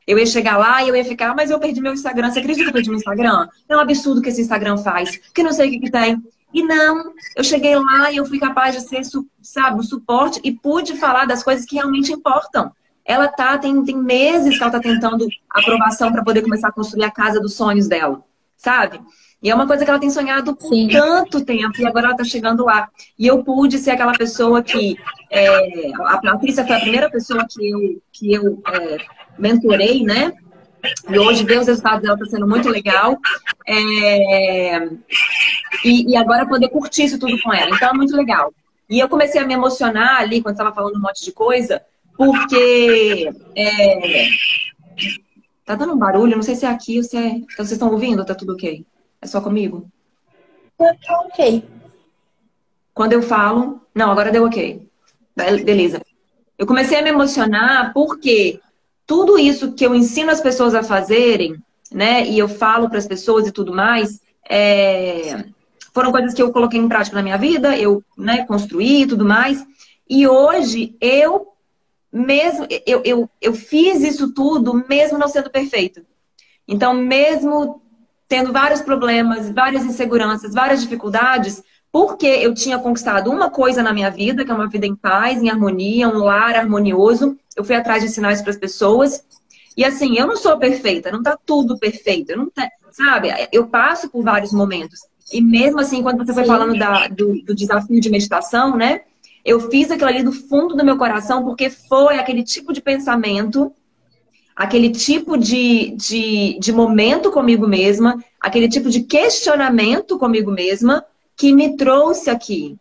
Eu ia chegar lá e eu ia ficar, mas eu perdi meu Instagram. Você acredita que eu perdi meu Instagram? É um absurdo que esse Instagram faz, que não sei o que, que tem. E não, eu cheguei lá e eu fui capaz de ser, sabe, um suporte e pude falar das coisas que realmente importam. Ela tá, tem, tem meses que ela tá tentando aprovação para poder começar a construir a casa dos sonhos dela, sabe? E é uma coisa que ela tem sonhado por Sim. tanto tempo e agora ela tá chegando lá. E eu pude ser aquela pessoa que. É, a Patrícia foi a primeira pessoa que eu, que eu é, mentorei, né? E hoje ver os resultados dela está sendo muito legal. É... E, e, agora poder curtir isso tudo com ela. Então é muito legal. E eu comecei a me emocionar ali quando estava falando um monte de coisa, porque. É... Tá dando um barulho, não sei se é aqui ou se é. Então, vocês estão ouvindo ou tá tudo ok? É só comigo? Tá ok. Quando eu falo. Não, agora deu ok. Beleza. Eu comecei a me emocionar porque tudo isso que eu ensino as pessoas a fazerem, né, e eu falo para as pessoas e tudo mais, é, foram coisas que eu coloquei em prática na minha vida, eu né, construí e tudo mais. E hoje eu mesmo eu, eu, eu fiz isso tudo mesmo não sendo perfeito. Então, mesmo tendo vários problemas, várias inseguranças, várias dificuldades, porque eu tinha conquistado uma coisa na minha vida, que é uma vida em paz, em harmonia, um lar harmonioso. Eu fui atrás de ensinar isso para as pessoas. E assim, eu não sou perfeita, não tá tudo perfeito. Eu não tá, sabe? Eu passo por vários momentos. E mesmo assim, quando você foi falando da, do, do desafio de meditação, né? Eu fiz aquilo ali do fundo do meu coração porque foi aquele tipo de pensamento, aquele tipo de, de, de momento comigo mesma, aquele tipo de questionamento comigo mesma que me trouxe aqui.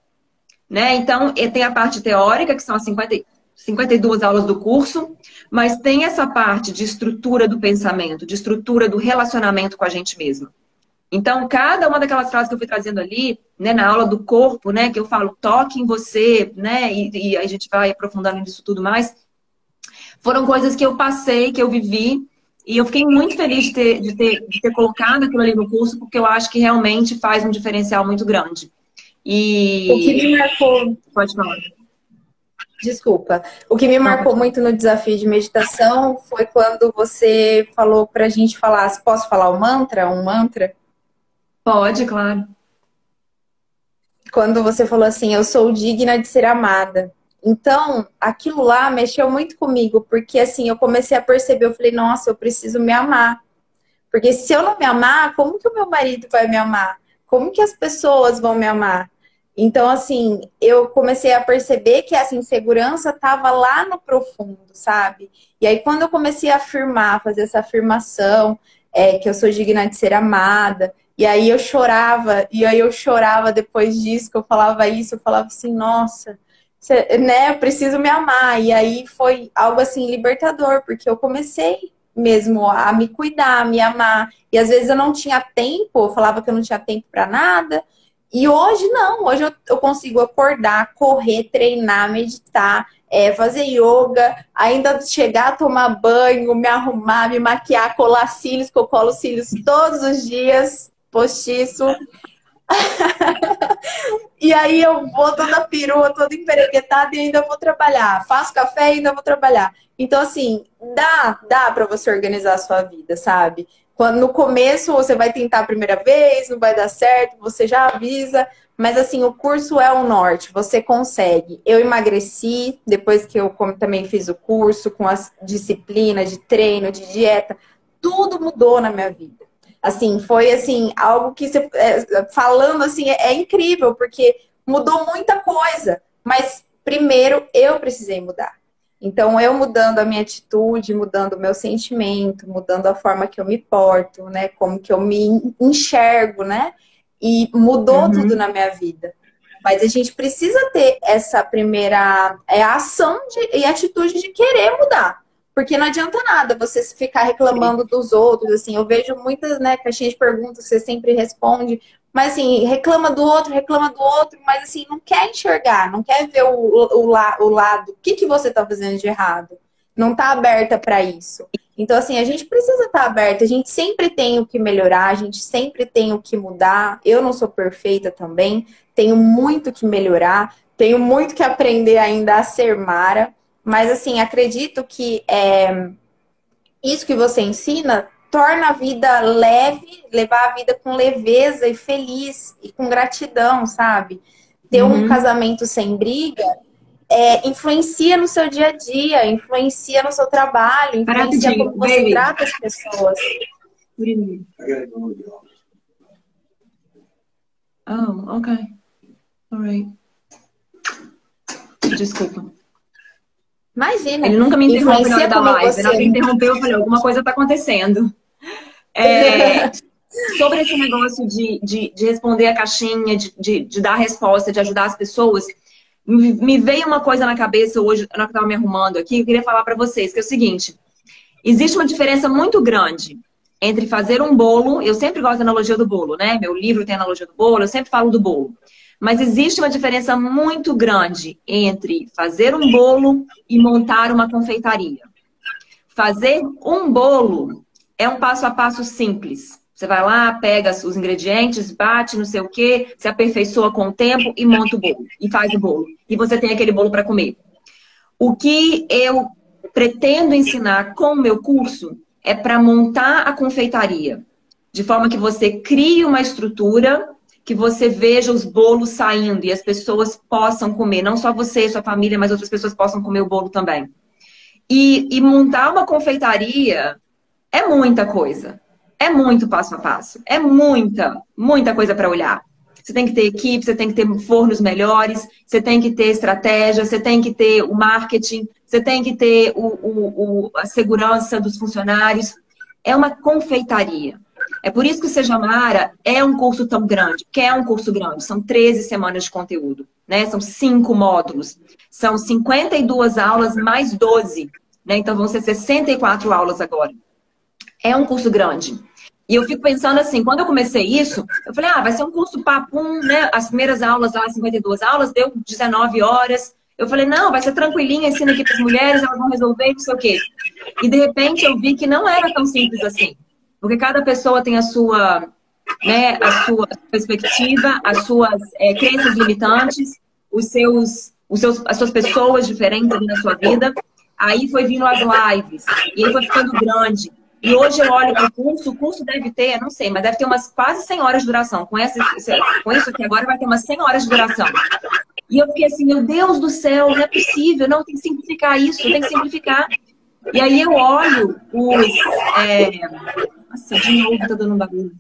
Né? Então, tem a parte teórica, que são as 50, 52 aulas do curso, mas tem essa parte de estrutura do pensamento, de estrutura do relacionamento com a gente mesma. Então, cada uma daquelas frases que eu fui trazendo ali, né, na aula do corpo, né, que eu falo, toque em você, né, e, e a gente vai aprofundando nisso tudo mais, foram coisas que eu passei, que eu vivi, e eu fiquei muito feliz de ter, de ter, de ter colocado aquilo ali no curso, porque eu acho que realmente faz um diferencial muito grande. E... O que me marcou... Pode falar. Desculpa. O que me marcou muito no desafio de meditação foi quando você falou pra gente falar, posso falar o mantra, um mantra? Pode, claro. Quando você falou assim, eu sou digna de ser amada. Então, aquilo lá mexeu muito comigo, porque assim, eu comecei a perceber, eu falei, nossa, eu preciso me amar. Porque se eu não me amar, como que o meu marido vai me amar? Como que as pessoas vão me amar? Então, assim, eu comecei a perceber que essa insegurança estava lá no profundo, sabe? E aí, quando eu comecei a afirmar, fazer essa afirmação, é, que eu sou digna de ser amada, e aí eu chorava, e aí eu chorava depois disso, que eu falava isso, eu falava assim, nossa, né, eu preciso me amar. E aí foi algo assim libertador, porque eu comecei mesmo a me cuidar, a me amar. E às vezes eu não tinha tempo, eu falava que eu não tinha tempo para nada. E hoje não, hoje eu, eu consigo acordar, correr, treinar, meditar, é, fazer yoga, ainda chegar, tomar banho, me arrumar, me maquiar, colar cílios, que eu colo cílios todos os dias postiço. [LAUGHS] e aí eu vou toda perua, toda emperequetada e ainda vou trabalhar. Faço café e ainda vou trabalhar. Então, assim, dá, dá para você organizar a sua vida, sabe? Quando no começo você vai tentar a primeira vez, não vai dar certo, você já avisa. Mas assim, o curso é o norte, você consegue. Eu emagreci depois que eu também fiz o curso, com as disciplinas de treino, de dieta, tudo mudou na minha vida. Assim, foi assim, algo que você, é, falando assim, é, é incrível, porque mudou muita coisa. Mas primeiro eu precisei mudar. Então, eu mudando a minha atitude, mudando o meu sentimento, mudando a forma que eu me porto, né? Como que eu me enxergo, né? E mudou uhum. tudo na minha vida. Mas a gente precisa ter essa primeira é, ação de, e atitude de querer mudar. Porque não adianta nada você ficar reclamando dos outros, assim. Eu vejo muitas, né, caixinhas de perguntas, você sempre responde. Mas, assim, reclama do outro, reclama do outro, mas, assim, não quer enxergar, não quer ver o, o, o lado. O que, que você está fazendo de errado? Não está aberta para isso. Então, assim, a gente precisa estar tá aberta. A gente sempre tem o que melhorar, a gente sempre tem o que mudar. Eu não sou perfeita também, tenho muito que melhorar, tenho muito que aprender ainda a ser Mara. Mas, assim, acredito que é, isso que você ensina torna a vida leve, levar a vida com leveza e feliz e com gratidão, sabe? Ter uhum. um casamento sem briga é, influencia no seu dia a dia, influencia no seu trabalho, influencia como você baby. trata as pessoas. Oh, ok. Alright. Desculpa. Imagina. Ele nunca me interrompeu na hora da live. Você... Na hora que interrompeu, eu falei, alguma coisa está acontecendo. É, [LAUGHS] sobre esse negócio de, de, de responder a caixinha, de, de, de, dar resposta, de ajudar as pessoas, me veio uma coisa na cabeça hoje, na hora que eu estava me arrumando aqui, eu queria falar para vocês, que é o seguinte: existe uma diferença muito grande entre fazer um bolo, eu sempre gosto da analogia do bolo, né? Meu livro tem analogia do bolo, eu sempre falo do bolo. Mas existe uma diferença muito grande entre fazer um bolo e montar uma confeitaria. Fazer um bolo é um passo a passo simples, Você vai lá, pega os ingredientes, bate, não sei o quê, se aperfeiçoa com o tempo e monta o bolo. E faz o bolo. E você tem aquele bolo para comer. O que eu pretendo ensinar com o meu curso é para montar a confeitaria. De forma que você crie uma estrutura, que você veja os bolos saindo e as pessoas possam comer. Não só você e sua família, mas outras pessoas possam comer o bolo também. E, e montar uma confeitaria é muita coisa. É muito passo a passo. É muita, muita coisa para olhar. Você tem que ter equipe, você tem que ter fornos melhores, você tem que ter estratégia, você tem que ter o marketing, você tem que ter o, o, o, a segurança dos funcionários. É uma confeitaria. É por isso que o Seja Mara é um curso tão grande, que é um curso grande. São 13 semanas de conteúdo, né? São cinco módulos. São 52 aulas mais 12, né? Então vão ser 64 aulas agora. É um curso grande. E eu fico pensando assim, quando eu comecei isso, eu falei, ah, vai ser um curso papum, né? As primeiras aulas lá, 52 aulas, deu 19 horas. Eu falei, não, vai ser tranquilinho, ensina aqui para as mulheres, elas vão resolver, não sei o quê. E de repente eu vi que não era tão simples assim. Porque cada pessoa tem a sua, né, a sua perspectiva, as suas é, crenças limitantes, os seus, os seus, as suas pessoas diferentes ali na sua vida. Aí foi vindo as lives, e aí foi ficando grande. E hoje eu olho para o curso, o curso deve ter, não sei, mas deve ter umas quase 100 horas de duração. Com, essa, com isso aqui agora vai ter umas 100 horas de duração. E eu fiquei assim, meu Deus do céu, não é possível, não, tem que simplificar isso, tem que simplificar. E aí eu olho os. É... Nossa, de novo tá dando barulho.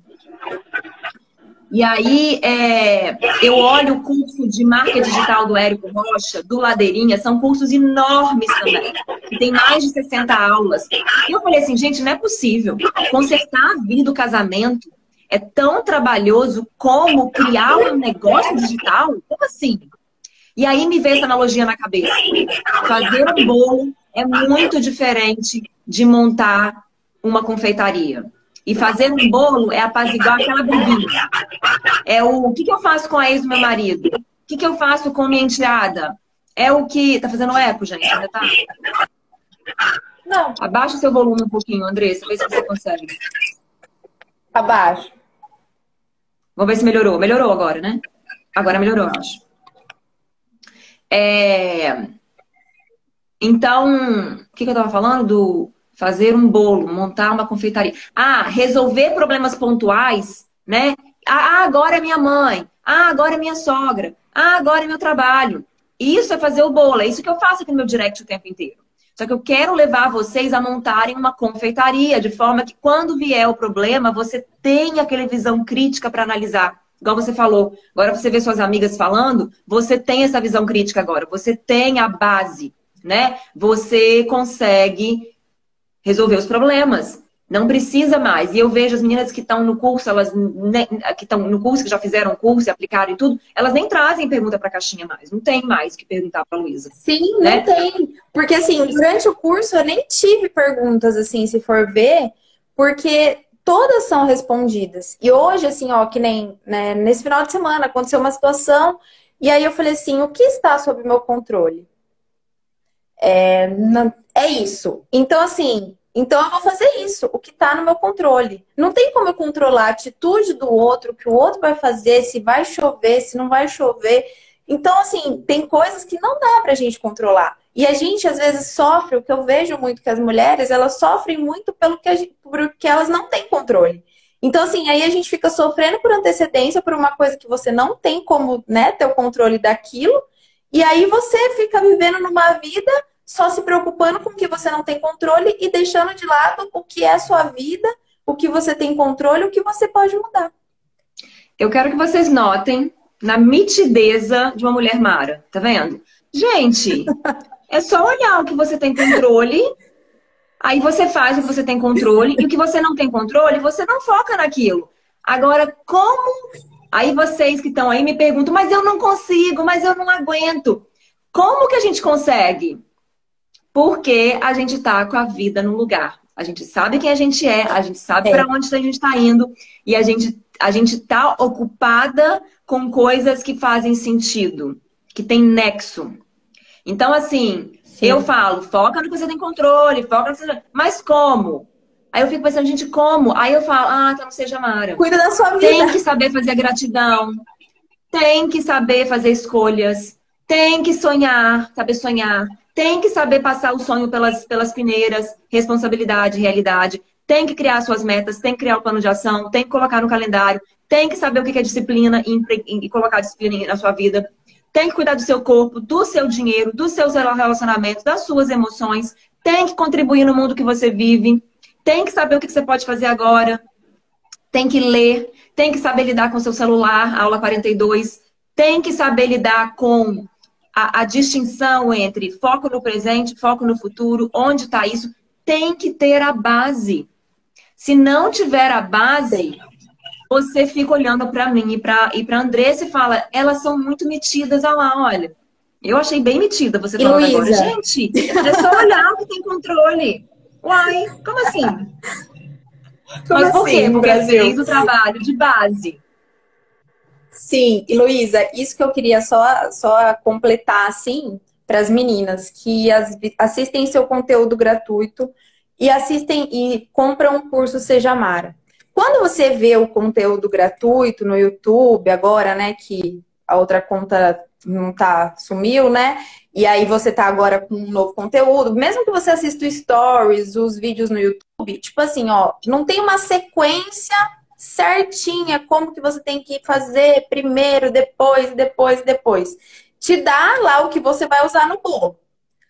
E aí, é, eu olho o curso de marca digital do Érico Rocha, do Ladeirinha, são cursos enormes também. E tem mais de 60 aulas. E eu falei assim, gente, não é possível. Consertar a vida do casamento é tão trabalhoso como criar um negócio digital? Como assim? E aí me veio essa analogia na cabeça. Fazer um bolo é muito diferente de montar uma confeitaria. E fazer um bolo é apaziguar aquela briguinha. É o, o que, que eu faço com a ex do meu marido? O que, que eu faço com minha enteada? É o que. Tá fazendo eco, gente? Ainda tá? Não. Abaixa o seu volume um pouquinho, Andressa. Vê se você consegue. Abaixo. Vamos ver se melhorou. Melhorou agora, né? Agora melhorou, eu acho. É... Então, o que, que eu tava falando? Do fazer um bolo, montar uma confeitaria. Ah, resolver problemas pontuais, né? Ah, agora é minha mãe. Ah, agora é minha sogra. Ah, agora é meu trabalho. Isso é fazer o bolo. É isso que eu faço aqui no meu direct o tempo inteiro. Só que eu quero levar vocês a montarem uma confeitaria, de forma que quando vier o problema, você tenha aquela visão crítica para analisar. Igual você falou, agora você vê suas amigas falando, você tem essa visão crítica agora, você tem a base, né? Você consegue resolver os problemas. Não precisa mais. E eu vejo as meninas que estão no curso, elas que estão no curso, que já fizeram curso e aplicaram e tudo, elas nem trazem pergunta para a caixinha mais. Não tem mais que perguntar para a Luísa. Sim, né? não tem. Porque assim, durante o curso eu nem tive perguntas assim, se for ver, porque todas são respondidas. E hoje, assim, ó, que nem né, nesse final de semana aconteceu uma situação, e aí eu falei assim: o que está sob meu controle? É, não, é isso. Então, assim, então eu vou fazer isso, o que está no meu controle. Não tem como eu controlar a atitude do outro, o que o outro vai fazer, se vai chover, se não vai chover. Então, assim, tem coisas que não dá pra gente controlar. E a gente, às vezes, sofre, o que eu vejo muito que as mulheres, elas sofrem muito pelo que, gente, que elas não têm controle. Então, assim, aí a gente fica sofrendo por antecedência por uma coisa que você não tem como, né, ter o controle daquilo. E aí você fica vivendo numa vida só se preocupando com o que você não tem controle e deixando de lado o que é a sua vida, o que você tem controle, o que você pode mudar. Eu quero que vocês notem na mitideza de uma mulher Mara, tá vendo? Gente, [LAUGHS] é só olhar o que você tem controle, aí você faz o que você tem controle, e o que você não tem controle, você não foca naquilo. Agora, como. Aí vocês que estão aí me perguntam, mas eu não consigo, mas eu não aguento. Como que a gente consegue? Porque a gente está com a vida no lugar. A gente sabe quem a gente é, a gente sabe é. para onde a gente está indo e a gente a gente está ocupada com coisas que fazem sentido, que tem nexo. Então, assim, Sim. eu falo, foca no que você tem controle, foca no que você... Mas como? Aí eu fico pensando, gente, como? Aí eu falo, ah, então não seja Mara. Cuida da sua vida. Tem que saber fazer gratidão. Tem que saber fazer escolhas. Tem que sonhar, saber sonhar. Tem que saber passar o sonho pelas, pelas peneiras, responsabilidade, realidade. Tem que criar suas metas, tem que criar o plano de ação, tem que colocar no calendário, tem que saber o que é disciplina e, e colocar disciplina na sua vida. Tem que cuidar do seu corpo, do seu dinheiro, dos seus relacionamentos, das suas emoções. Tem que contribuir no mundo que você vive. Tem que saber o que você pode fazer agora. Tem que ler. Tem que saber lidar com seu celular, aula 42. Tem que saber lidar com a, a distinção entre foco no presente, foco no futuro, onde está isso. Tem que ter a base. Se não tiver a base, você fica olhando para mim e para e para Andressa e fala, elas são muito metidas, olha lá, olha. Eu achei bem metida você falando agora. Gente, é só olhar que tem controle. Uai, como assim? Como Mas por assim, quê? Porque Brasil? fez o trabalho de base. Sim, e Luísa, isso que eu queria só, só completar assim para as meninas que as, assistem seu conteúdo gratuito e assistem e compram um curso Seja Mara. Quando você vê o conteúdo gratuito no YouTube, agora, né, que a outra conta não tá, sumiu, né? E aí você tá agora com um novo conteúdo, mesmo que você assista o stories, os vídeos no YouTube, tipo assim, ó, não tem uma sequência certinha como que você tem que fazer primeiro, depois, depois, depois. Te dá lá o que você vai usar no bolo.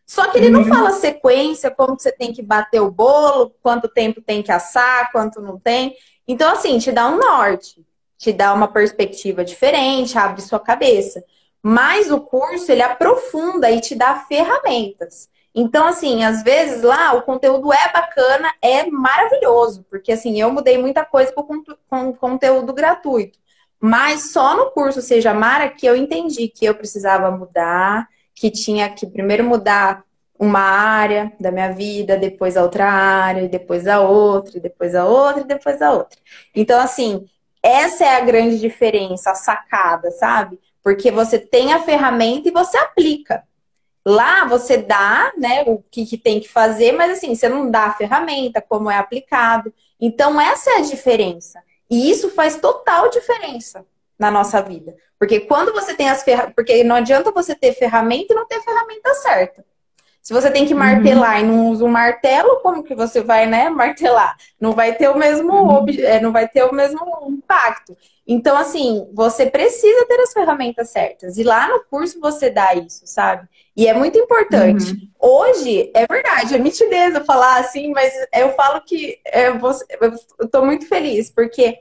Só que ele não fala sequência, como que você tem que bater o bolo, quanto tempo tem que assar, quanto não tem. Então, assim, te dá um norte, te dá uma perspectiva diferente, abre sua cabeça. Mas o curso, ele aprofunda e te dá ferramentas. Então, assim, às vezes lá o conteúdo é bacana, é maravilhoso, porque assim, eu mudei muita coisa com, conteúdo gratuito. Mas só no curso Seja Mara que eu entendi que eu precisava mudar, que tinha que primeiro mudar uma área da minha vida, depois a outra área, depois a outra, depois a outra, depois a outra. Então, assim, essa é a grande diferença, a sacada, sabe? Porque você tem a ferramenta e você aplica. Lá você dá, né, o que, que tem que fazer, mas assim, você não dá a ferramenta, como é aplicado. Então, essa é a diferença. E isso faz total diferença na nossa vida. Porque quando você tem as ferramentas. Porque não adianta você ter ferramenta e não ter a ferramenta certa. Se você tem que martelar uhum. e não usa um martelo, como que você vai, né, [LAUGHS] martelar? Não vai ter o mesmo, uhum. não vai ter o mesmo impacto. Então, assim, você precisa ter as ferramentas certas. E lá no curso você dá isso, sabe? E é muito importante. Uhum. Hoje, é verdade, é mitideza falar assim, mas eu falo que é, eu tô muito feliz, porque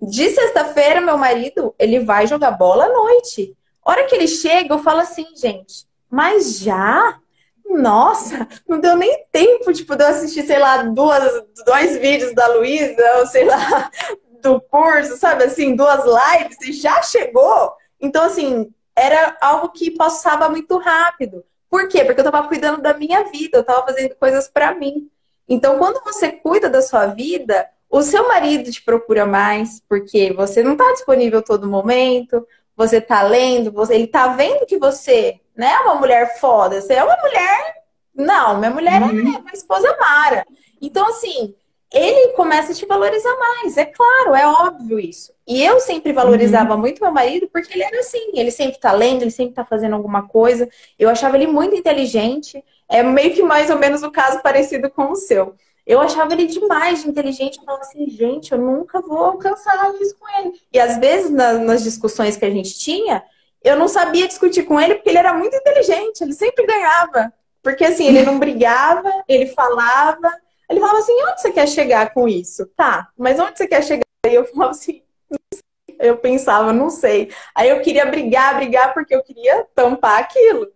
de sexta-feira, meu marido, ele vai jogar bola à noite. hora que ele chega, eu falo assim, gente, mas já? Nossa, não deu nem tempo, tipo, de eu assistir, sei lá, duas, dois vídeos da Luísa, ou sei lá, [LAUGHS] do curso, sabe assim, duas lives, e já chegou. Então, assim, era algo que passava muito rápido. Por quê? Porque eu tava cuidando da minha vida, eu tava fazendo coisas para mim. Então, quando você cuida da sua vida, o seu marido te procura mais, porque você não tá disponível todo momento, você tá lendo, você, ele tá vendo que você não é uma mulher foda, você é uma mulher. Não, minha mulher é uhum. é uma esposa Mara. Então, assim, ele começa a te valorizar mais. É claro, é óbvio isso. E eu sempre valorizava uhum. muito meu marido porque ele era assim. Ele sempre tá lendo, ele sempre tá fazendo alguma coisa. Eu achava ele muito inteligente. É meio que mais ou menos o caso parecido com o seu. Eu achava ele demais de inteligente. Eu falava assim, gente, eu nunca vou alcançar isso com ele. E às vezes, nas, nas discussões que a gente tinha, eu não sabia discutir com ele porque ele era muito inteligente. Ele sempre ganhava. Porque assim, ele não brigava, ele falava ele falava assim: onde você quer chegar com isso? Tá, mas onde você quer chegar? E eu falava assim: [LAUGHS] eu pensava, não sei. Aí eu queria brigar, brigar, porque eu queria tampar aquilo.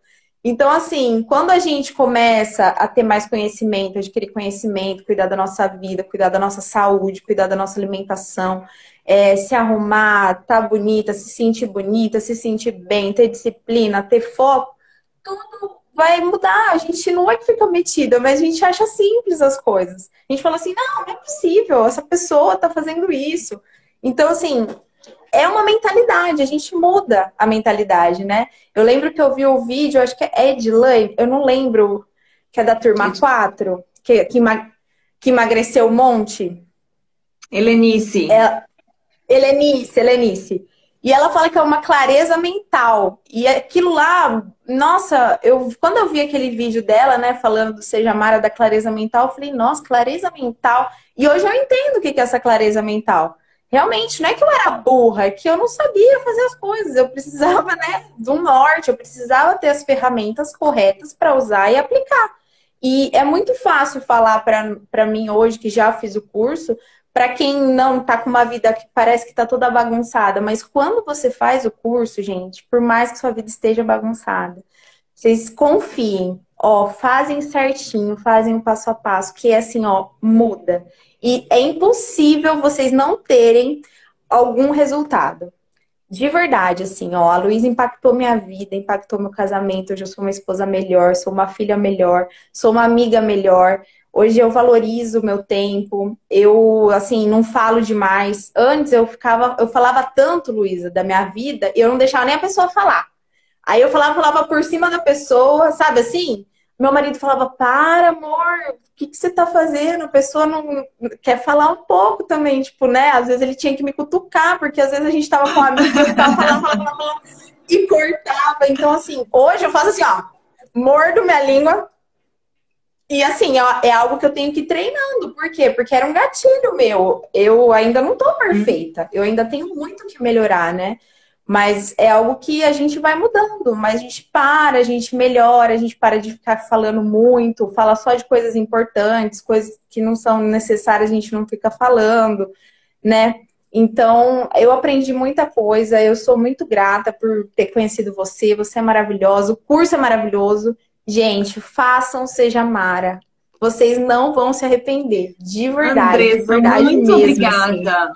Então, assim, quando a gente começa a ter mais conhecimento, adquirir conhecimento, cuidar da nossa vida, cuidar da nossa saúde, cuidar da nossa alimentação, é, se arrumar, tá bonita, se sentir bonita, se sentir bem, ter disciplina, ter foco, tudo vai mudar. A gente não é que fica metida, mas a gente acha simples as coisas. A gente fala assim, não, não é possível, essa pessoa tá fazendo isso. Então, assim, é uma mentalidade, a gente muda a mentalidade, né? Eu lembro que eu vi o vídeo, acho que é Ed Lane, eu não lembro, que é da turma 4, que, que, que emagreceu um monte? Helenice. É, Helenice, Helenice. E ela fala que é uma clareza mental. E aquilo lá, nossa, eu quando eu vi aquele vídeo dela, né, falando do Seja Mara da clareza mental, eu falei, nossa, clareza mental. E hoje eu entendo o que é essa clareza mental. Realmente, não é que eu era burra, é que eu não sabia fazer as coisas. Eu precisava, né, um norte, eu precisava ter as ferramentas corretas para usar e aplicar. E é muito fácil falar para mim hoje, que já fiz o curso, para quem não tá com uma vida que parece que tá toda bagunçada, mas quando você faz o curso, gente, por mais que sua vida esteja bagunçada, vocês confiem, ó, fazem certinho, fazem o passo a passo, que é assim, ó, muda. E é impossível vocês não terem algum resultado. De verdade, assim, ó, a Luísa impactou minha vida, impactou meu casamento. Hoje eu sou uma esposa melhor, sou uma filha melhor, sou uma amiga melhor. Hoje eu valorizo o meu tempo, eu, assim, não falo demais. Antes eu ficava, eu falava tanto, Luísa, da minha vida, e eu não deixava nem a pessoa falar. Aí eu falava, falava por cima da pessoa, sabe assim? Meu marido falava, para, amor, o que, que você tá fazendo? A pessoa não quer falar um pouco também, tipo, né? Às vezes ele tinha que me cutucar, porque às vezes a gente tava com a amiga, ficava falando, falando, falando, e cortava. Então, assim, hoje eu faço assim, ó, mordo minha língua, e assim, é algo que eu tenho que ir treinando. Por quê? Porque era um gatilho meu. Eu ainda não tô perfeita. Eu ainda tenho muito que melhorar, né? Mas é algo que a gente vai mudando. Mas a gente para, a gente melhora, a gente para de ficar falando muito, fala só de coisas importantes, coisas que não são necessárias, a gente não fica falando, né? Então, eu aprendi muita coisa, eu sou muito grata por ter conhecido você, você é maravilhosa, o curso é maravilhoso. Gente, façam Seja Mara. Vocês não vão se arrepender. De verdade. Andressa, de verdade muito mesmo, obrigada. Assim.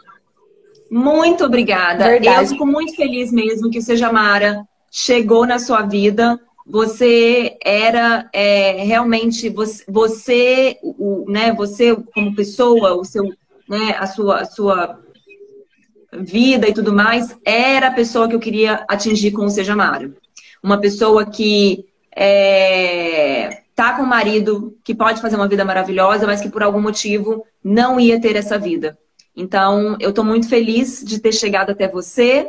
Muito obrigada. Verdade. Eu fico muito feliz mesmo que o Seja Mara chegou na sua vida. Você era é, realmente você, você, o, né, você como pessoa, o seu, né, a sua, a sua vida e tudo mais, era a pessoa que eu queria atingir com o Seja Mara. Uma pessoa que é, tá com um marido que pode fazer uma vida maravilhosa, mas que por algum motivo não ia ter essa vida. Então, eu estou muito feliz de ter chegado até você.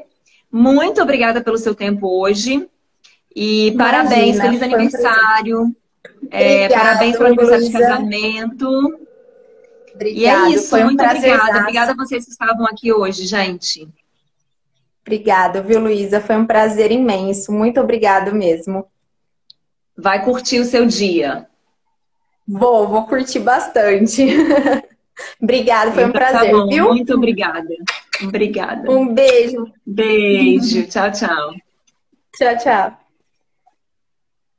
Muito obrigada pelo seu tempo hoje. E Imagina, parabéns, feliz aniversário. É, parabéns pelo aniversário de casamento. Obrigada, e é isso, foi um muito obrigada. Obrigada a vocês que estavam aqui hoje, gente. Obrigada, viu, Luísa? Foi um prazer imenso. Muito obrigado mesmo vai curtir o seu dia. Vou, vou curtir bastante. [LAUGHS] obrigada, foi um então, tá prazer, tá viu? Muito obrigada. Obrigada. Um beijo. Beijo. Tchau, tchau. Tchau, tchau.